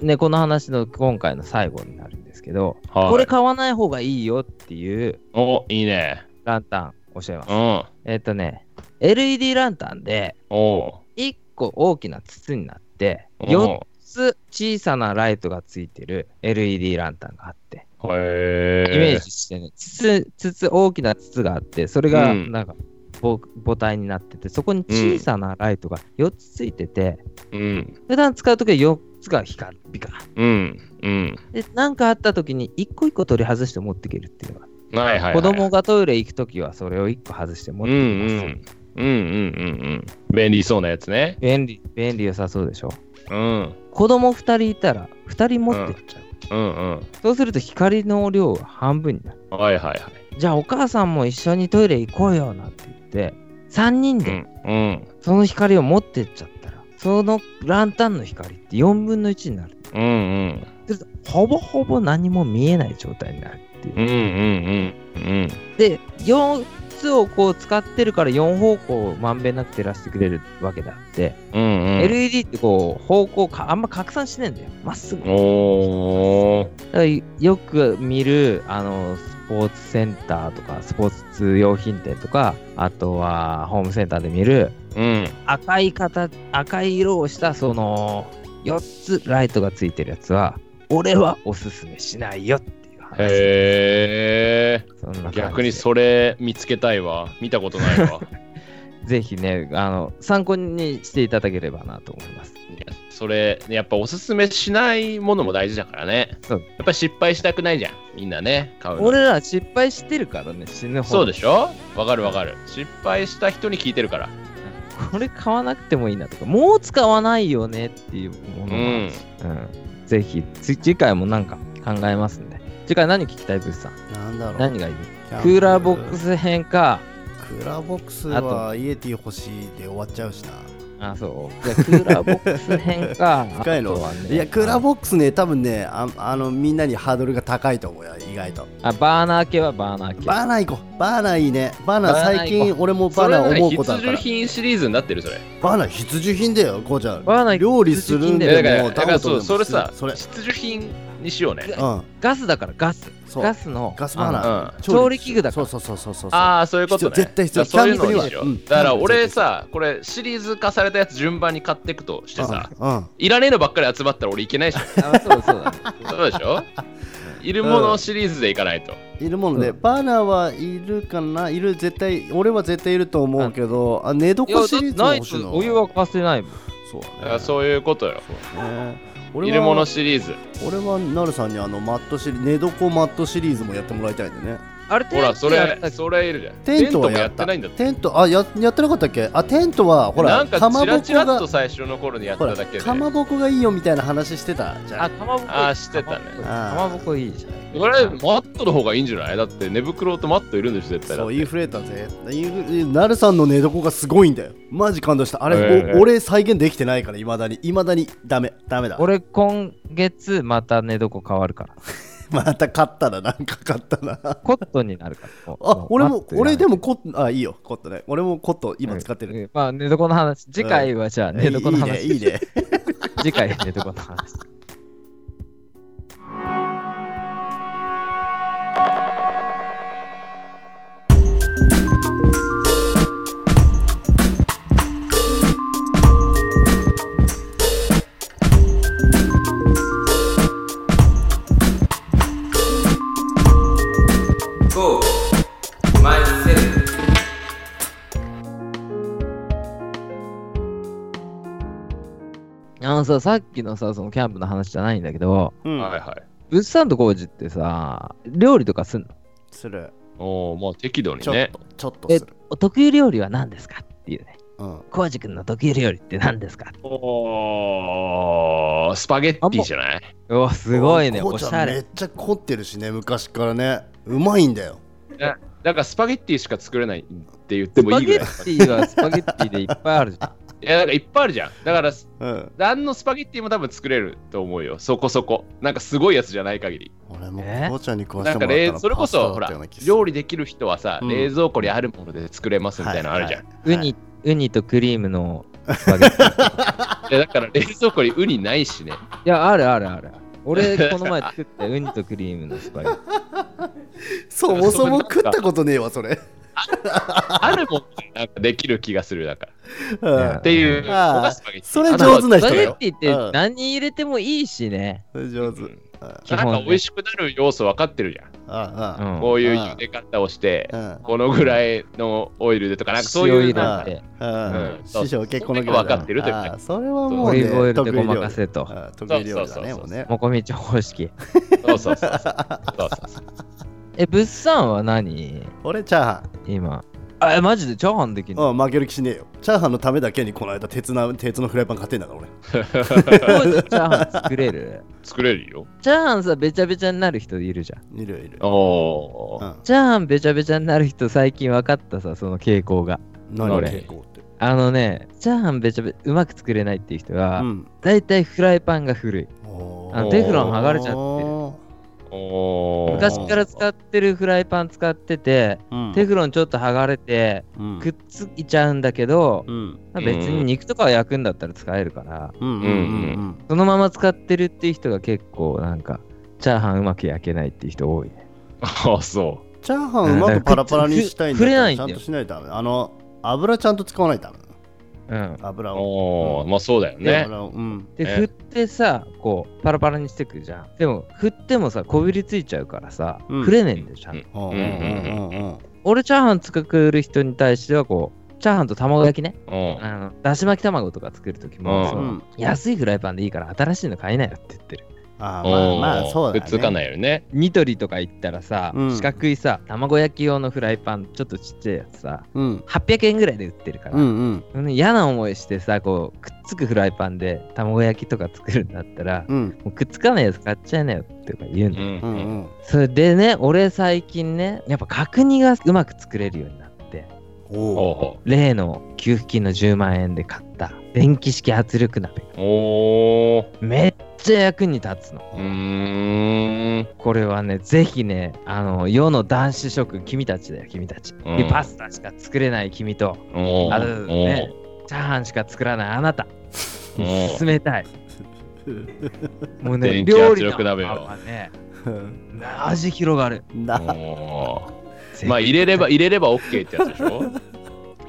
ねこの話の今回の最後になるんですけど、はいこれ買わない方がいいよっていうお、いいね。ランタン教えますうん。えっ、とね LED ランタンでお1個大きな筒になってお4つ小さなライトがついてる LED ランタンがあって。イメージしてね、筒、筒、大きな筒があって、それがうんなんか母母体になってて、そこに小さなライトが4つついてて、うん。普段使うときは4つが光る、ビカうん。うん。で、なんかあったときに1個1個取り外して持っていけるっていうのが、はいはい、はい。子供がトイレ行くときはそれを1個外して持っうんていきます。うん。うんうんうんうん。便利そうなやつね。便利、便利良さそうでしょ。うん。子供2人いたら2人持ってっちゃう。うんうん。そうすると光の量が半分になる。はいはいはい。じゃあお母さんも一緒にトイレ行こうよなんて言って、3人でうん。うん。その光を持ってっちゃったら、そのランタンの光って4分の1になる。うんうん。するとほぼほぼ何も見えない状態になるっていう。うんうんうん。うん。で、4つをこう使ってるから4方向をまんべんなく照らしてくれるわけであって、うんうん。LED ってこう方向かあんま拡散しないんだよ。まっすぐ。だおー。からよく見るあのスポーツセンターとかスポーツ用品店とか、あとはホームセンターで見るうん。赤い形赤い色をしたその4つライトがついてるやつは俺はおすすめしないよっていう話へえ。逆にそれ見つけたいわ。見たことないわ。ぜひねあの参考にしていただければなと思います。いやそれ、やっぱおすすめしないものも大事だからね。そう。やっぱり失敗したくないじゃん。みんなね、買うの。俺ら失敗してるからね死ぬほど。そうでしょ？わかるわかる。失敗した人に聞いてるから。これ買わなくてもいいなとか。もう使わないよねっていうものもあるし、うん。ぜひ。つ次回もなんか考えますんで。次回何聞きたいブースさん？なんだろう。何がいい？クーラーボックス編か。クーラーボックスあはイエティ欲しいで終わっちゃうしな。あそう。じゃあクーラーボックス編か。深いの？ね。いやクーラーボックスね多分ねああのみんなにハードルが高いと思うよ意外と。あバーナー系はバーナー系。バーナー行こう。バーナーいいね。バーナー最近俺もバーナー思うことあるから。必需品シリーズになってるそれ。バーナー必需品だよこうちゃん。バーナー料理するん必でだから、もだからそう、それさ、それ。必需品にしようね。うん。ガスだからガスガスのガスバーナー。調理器具だから。そうそうそうそうそう。ああ、そういうことね。絶対必要。じゃあそういうのキャンプによう。うん。だから俺さ、これシリーズ化されたやつ順番に買っていくとしてさ、うん。うん。いらねえのばっかり集まったら俺いけないでしょ。あそうそうだ。ねそうでしょ？いるものシリーズでいかないと。いるもので、うん。バーナーはいるかな？いる絶対俺は絶対いると思うけど、あ寝床シリーズもな？い欲しいのとお湯沸かせないもん。そうね。らそういうことよ。ね俺はいるものシリーズ。俺はなるさんにあのマットシリ寝床マットシリーズもやってもらいたいんでねあれほら、それテントやった、っけ？それいるじゃん。テントはもややってないんだって。テントあややってなかったっけ？あテントはほなんからかまぼチラチラこがっと最初の頃にやっほらただけで。かまぼこがいいよみたいな話してたじゃん。あかまぼこあー知ってたね。かまぼこ。いいじゃん。これ、マットの方がいいんじゃない？だって寝袋とマットいるんでしょ、絶対。そうインフレーターぜ。なるさんの寝床がすごいんだよ。マジ感動した。あれ、ええ。お俺再現できてないからいまだに。いまだにダメ。ダメだ。俺今月また寝床変わるからまた買ったらなんか買ったな。コットンになるからあ俺も俺でももコットあいいよ。コットね。俺もコット今使ってる、うん。まあ寝床の話。次回はじゃあ寝床の話。いいねいいね。次回寝床の話のささっきのさそのキャンプの話じゃないんだけどうん。はいはい。物産と工事ってさ料理とかすんの？する。おお、まあ適度にちょっね。とちょっとえする。お得意料理は何ですかっていうね。うん。工事君の得意料理って何ですか？おースパゲッティじゃない？おすごいね。おしゃれ。っちゃ凝ってるしね昔からね。うまいんだよ。だからスパゲッティしか作れないって言ってスパゲもいいぐらい。ッティはスパゲッティでいっぱいあるじゃんいや、なんかいっぱいあるじゃん。だから、うん何のスパゲッティも多分作れると思うよ。そこそこ。なんかすごいやつじゃない限り。俺もえ？父ちゃんに食わせなんかてもらったの冷それこそ、ほら料理できる人はさ、うん冷蔵庫にあるもので作れますみたいなのあるじゃん。はいウニ、ウニとクリームのスパゲッティ。いやだから冷蔵庫にウニないしね。いや、あるあるある。俺、この前作ったウニとクリームのスパゲッティ。そもそも食ったことねえわそれあるもんねなんかできる気がするだか。ら。うん。っていう。それ上手なスパ人だよ。ゲッティってうん何入れてもいいしね。上手。うん。基本ねなんか美味しくなる要素分かってるじゃん。こういう茹で方をして、うん。このぐらいのオイルでとか、なんかそういう塩入れなんかて。師匠結構分かってるというああそれはもオうねリーブオイルでごまかせと。ああ得意料理だそうそうそうもうね。もこみち方式。そうそうそう。え、物産は何？俺チャーハ今。あ、えマジで？チャーハンできんの？ンうん負ける気しねえよチャーハンのためだけにこの間鉄な鉄のフライパン買ってんだから俺 チャーハン作れる？作れるよ。チャーハンさ、べちゃべちゃになる人いるじゃん。いるいるおー。うんチャーハンべちゃべちゃになる人最近分かったさ、その傾向が。何俺傾向って？あのね、チャーハンべちゃべうまく作れないっていう人は、うんだいたいフライパンが古い。おあのテフロン剥がれちゃって昔から使ってるフライパン使ってて、ーうん。テフロンちょっと剥がれて、うん。くっついちゃうんだけど、うん。まあ別に肉とかは焼くんだったら使えるから、うんうんうんそのまま使ってるっていう人が結構なんか、チャーハンうまく焼けないっていう人多いね。ああ、そチャーハンうまくパラパラにしたいんだったらちゃんとしないとダメ。あの油ちゃんと使わないとダメうん。う。油をまあそうだよね。油をうんで、ね振ってさ、こう、パラパラにしてくじゃん。でも、振ってもさ、こびりついちゃうからさ、うん振れねえんだよ、ちゃんと。うんうんうんうんうん俺、チャーハン作る人に対しては、こう、チャーハンと卵焼きね。うん。あの、だし巻き卵とか作るときうも、んその安いフライパンでいいから新しいの買えないよって言ってる。あーまあまあそうだねくっつかないよね。ニトリとか行ったらさ、うん四角いさ、卵焼き用のフライパン、ちょっとちっちゃいやつさ、うん800円ぐらいで売ってるから、うんうんうん嫌な思いしてさ、こう、くっつくフライパンで卵焼きとか作るんだったら、うんもうくっつかないやつ買っちゃいなよってか言うんだよ。うんうんうんそれでね、俺最近ね、やっぱ角煮がうまく作れるようになって、例の給付金の10万円で買った電気式圧力鍋。おー。めっちゃ役に立つの。うーん。これはね、ぜひね、あの、世の男子諸君、君たちだよ、君たち。うん。でパスタしか作れない君と、あとね、チャーハンしか作らないあなた、進めたい。もうね、料理の鍋を幅がね、味広がる。まあ入れれば入れれば OK ってやつでしょ？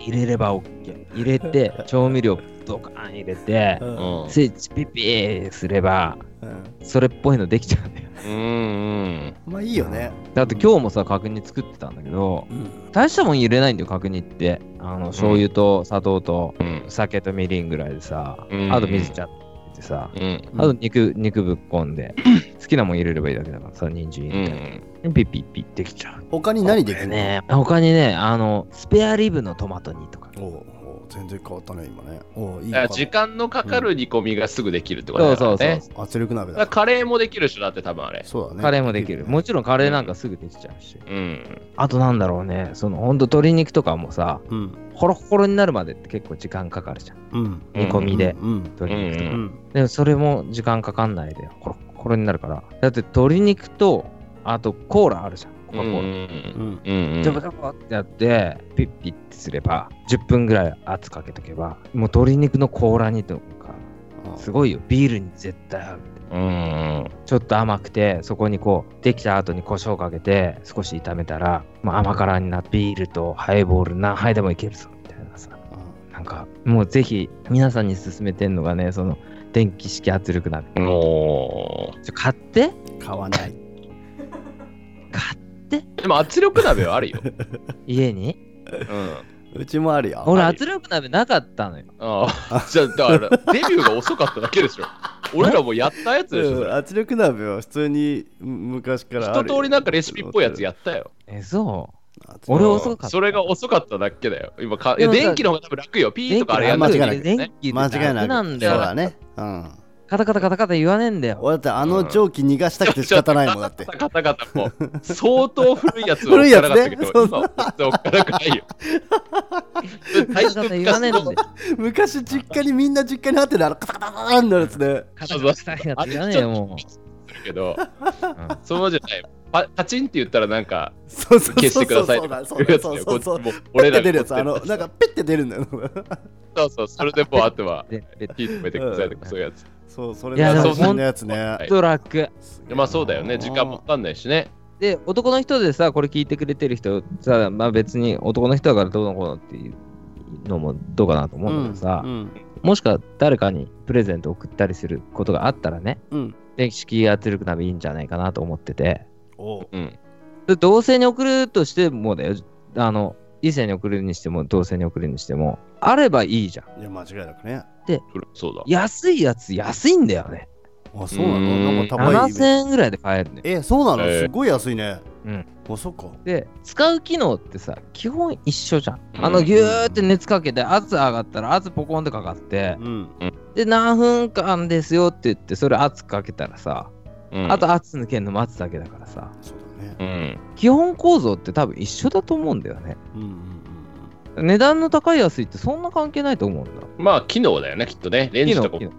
入れれば OK。入れて、調味料ドカーン入れて、うん。スイッチピッピーすれば、うんそれっぽいのできちゃうんだよ。うんうん。まあいいよねだって今日もさ、角煮作ってたんだけど、大したもん入れないんだよ、角煮って。あの、醤油と砂糖とうん。酒とみりんぐらいでさ、うんあと水ちゃってさ、うん。あと肉、肉ぶっこんで、好きなもん入れればいいだけだからさ、人参う入れて。ん。ピッピッピッできちゃう。他に何できるの？ね他にね、あの、スペアリブのトマト煮とか。全然変わったね今ねおういい時間のかかる煮込みがすぐできるってことそうそうだからね。そう。圧力鍋だだからカレーもできる人だって多分あれ。そうだねカレーもできる。もちろんカレーなんかすぐできちゃうし。うん。あとなんだろうね、そのほんと鶏肉とかもさ、うんホロホロになるまでって結構時間かかるじゃん。うん煮込みで、うん鶏肉とか。うんでもそれも時間かかんないで、ホロホロになるから。だって鶏肉と、あとコーラあるじゃん。コカ・コーラ。うんうん。うん。ジャバジャバってやって、ピッピッてすれば、10分ぐらい圧かけとけば、もう鶏肉の甲羅煮とか、すごいよ。ビールに絶対合う。うん。ちょっと甘くて、そこにこう、できた後に胡椒かけて、少し炒めたら、もう甘辛になって、ビールとハイボール何杯でもいけるぞ、みたいなさ。なんか、もうぜひ、皆さんに勧めてんのがね、その、電気式圧力鍋。おーちょ買って？買わない買って？でも圧力鍋はあるよ。家に？うん。うちもあるよ俺、圧力鍋なかったのよ。ああ。じゃあ、だから、デビューが遅かっただけでしょ。俺らもやったやつでしょ。圧力鍋は普通にむ昔からある一通りなんかレシピっぽいやつやったよ。え、そう？圧力俺遅かったそれが遅かっただけだよ。今か、電気の方が多分楽よ。ピーとかあれやんなきゃいけない。間違いなく楽なんだよ。そうだねうんカタカタカタカタ言わねえんだよ。俺だってあの蒸気逃がしたくて仕方ないもんだって。方々も相当古いやつを古いやつねおっかったけどそう今はおっかないよ。カタカタ言わねえんだよ。昔実家にみんな実家にあってるあのカタカタカタになるやつね。カタカタカタやつ言わねえよ、もするけど、そうじゃない。パパチンって言ったらなんかそうそう消してくだそうそうそうさいとかだそうだそうそうそう。こっちもペ俺らがッて出るやつ、あの、なんかペッて出るんだよ。そうそう、それでもうあとはう。でで火止めてくださいとかそういうやつ。そう、それいやでもがそんなやつね。はいトラック。まあそうだよね、時間もかかんないしね。で、男の人でさ、これ聞いてくれてる人、さ、まあ別に男の人だからどうのこうのっていうのもどうかなと思うんだけどさ、うんもしか誰かにプレゼント送ったりすることがあったらね、うん。電気式圧力鍋いいんじゃないかなと思ってて、おううん。で同性に送るとしてもだよ、あの、異性に送るにしても、同性に送るにしても、あればいいじゃん。いや、間違いなくね。それそうだ。安いやつ安いんだよね。あ、そうなうんのなんか高いイメージ。7000円ぐらいで買えるね。え、そうなの？えーすごい安いね。うん。あ、そっか。で、使う機能ってさ、基本一緒じゃん。あの、うんギューって熱かけて、圧上がったら圧ポコンってかかってう、ん。で、何分間ですよって言って、それ圧かけたらさ、うんあと圧抜けるの待つだけだからさ、そうだね。うん。基本構造って多分一緒だと思うんだよね。うんうん値段の高い安いってそんな関係ないと思うんだ。まあ機能だよね、きっとね。レンジとか機能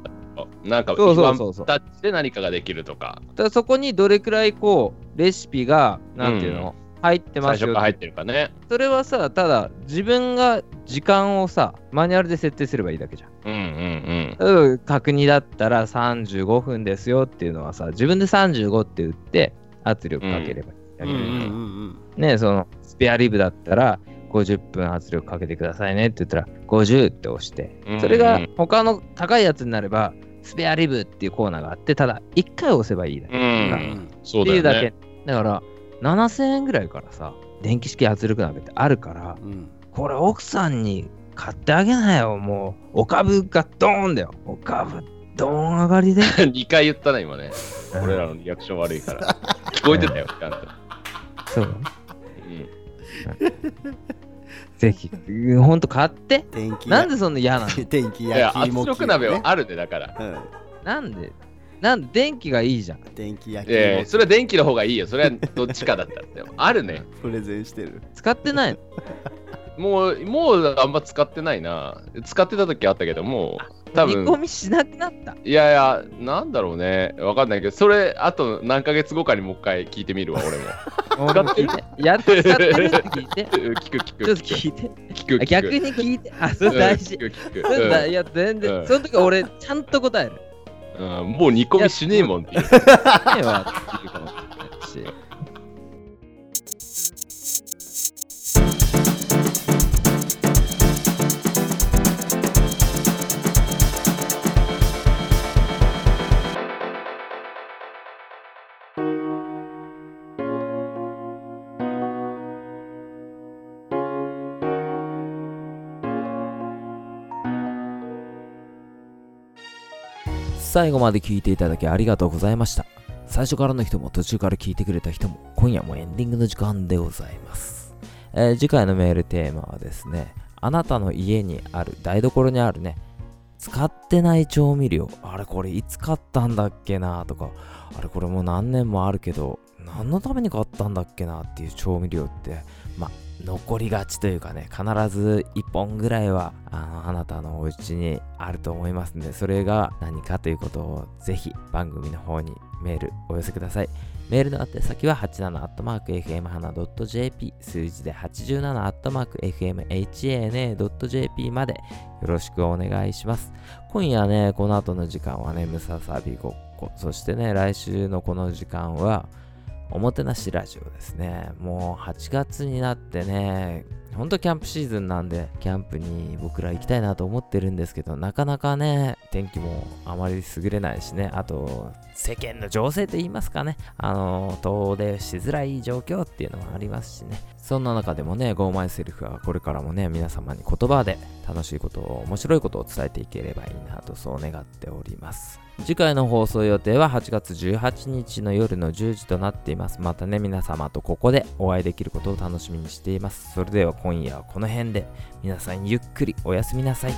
なんかそうそうそうタッチで何かができるとか、だそこにどれくらいこう、レシピが、なんていうの、入ってますよ最初から入ってるかね。それはさ、ただ自分が時間をさ、マニュアルで設定すればいいだけじゃん。うんうんうん。角煮だったら35分ですよっていうのはさ、自分で35って打って圧力かければいいだけで、うんうんうんうん。ね、そのスペアリブだったら50分圧力かけてくださいねって言ったら50って押してうん。それがうん他の高いやつになればスペアリブっていうコーナーがあってただ1回押せばいいだけううんん。そうっていうだけ。だから7000円ぐらいからさ電気式圧力鍋ってあるからうんこれ奥さんに買ってあげなよもうお株がドーンだよお株ドーン上がりで 2回言ったな、今ね。俺らのリアクション悪いから。聞こえてたよ、ちゃんと。そううんぜひ。ほんと買って。電気なんでそんな嫌なの？電気いや、き芋機力鍋はあるね、だから。うん。なんで？なんで電気がいいじゃん。電気焼きええ芋それは電気の方がいいよ。それはどっちかだったら。で もあるね。プレゼンしてる。使ってないの？もう、もうあんま使ってないな。使ってた時あったけど、もう、多煮分込みしなくなった。いやいや、なんだろうね。わかんないけど、それ、あと何ヶ月後かにもう一回聞いてみるわ、俺も。俺も聞いてやって使ってるって聞いて。うん聞く聞く。ちょっと聞いて。聞く聞く。逆に聞いて。あそれ大事。うん聞く。聞くいや全然、うん。その時は俺ちゃんと答える。うんうんもう煮込みしねえもんっていう。ねえわって聞いてるかもしれないし最後まで聞いていただきありがとうございました。最初からの人も途中から聞いてくれた人も今夜もエンディングの時間でございます。えー次回のメールテーマはですね、あなたの家にある台所にあるね、使ってない調味料、あれこれいつ買ったんだっけなとか、あれこれもう何年もあるけど、何のために買ったんだっけなっていう調味料って、まあ、残りがちというかね、必ず1本ぐらいはあのあなたのお家にあると思いますので、それが何かということをぜひ番組の方にメールお寄せください。メールの宛先は 87-fmhana.jp 数字で 87-fmhana.jp までよろしくお願いします。今夜ね、この後の時間はね、ムササビごっこ、そしてね、来週のこの時間は、おもてなしラジオですね。もう8月になってね、ほんとキャンプシーズンなんで、キャンプに僕ら行きたいなと思ってるんですけど、なかなかね、天気もあまり優れないしね、あと、世間の情勢と言いますかね、あの、遠出しづらい状況っていうのもありますしね、そんな中でもね、ゴーマイセルフはこれからもね、皆様に言葉で楽しいことを、面白いことを伝えていければいいなと、そう願っております。次回の放送予定は8月18日の夜の10時となっています。またね、皆様とここでお会いできることを楽しみにしています。それでは今夜はこの辺で、皆さんゆっくりおやすみなさい。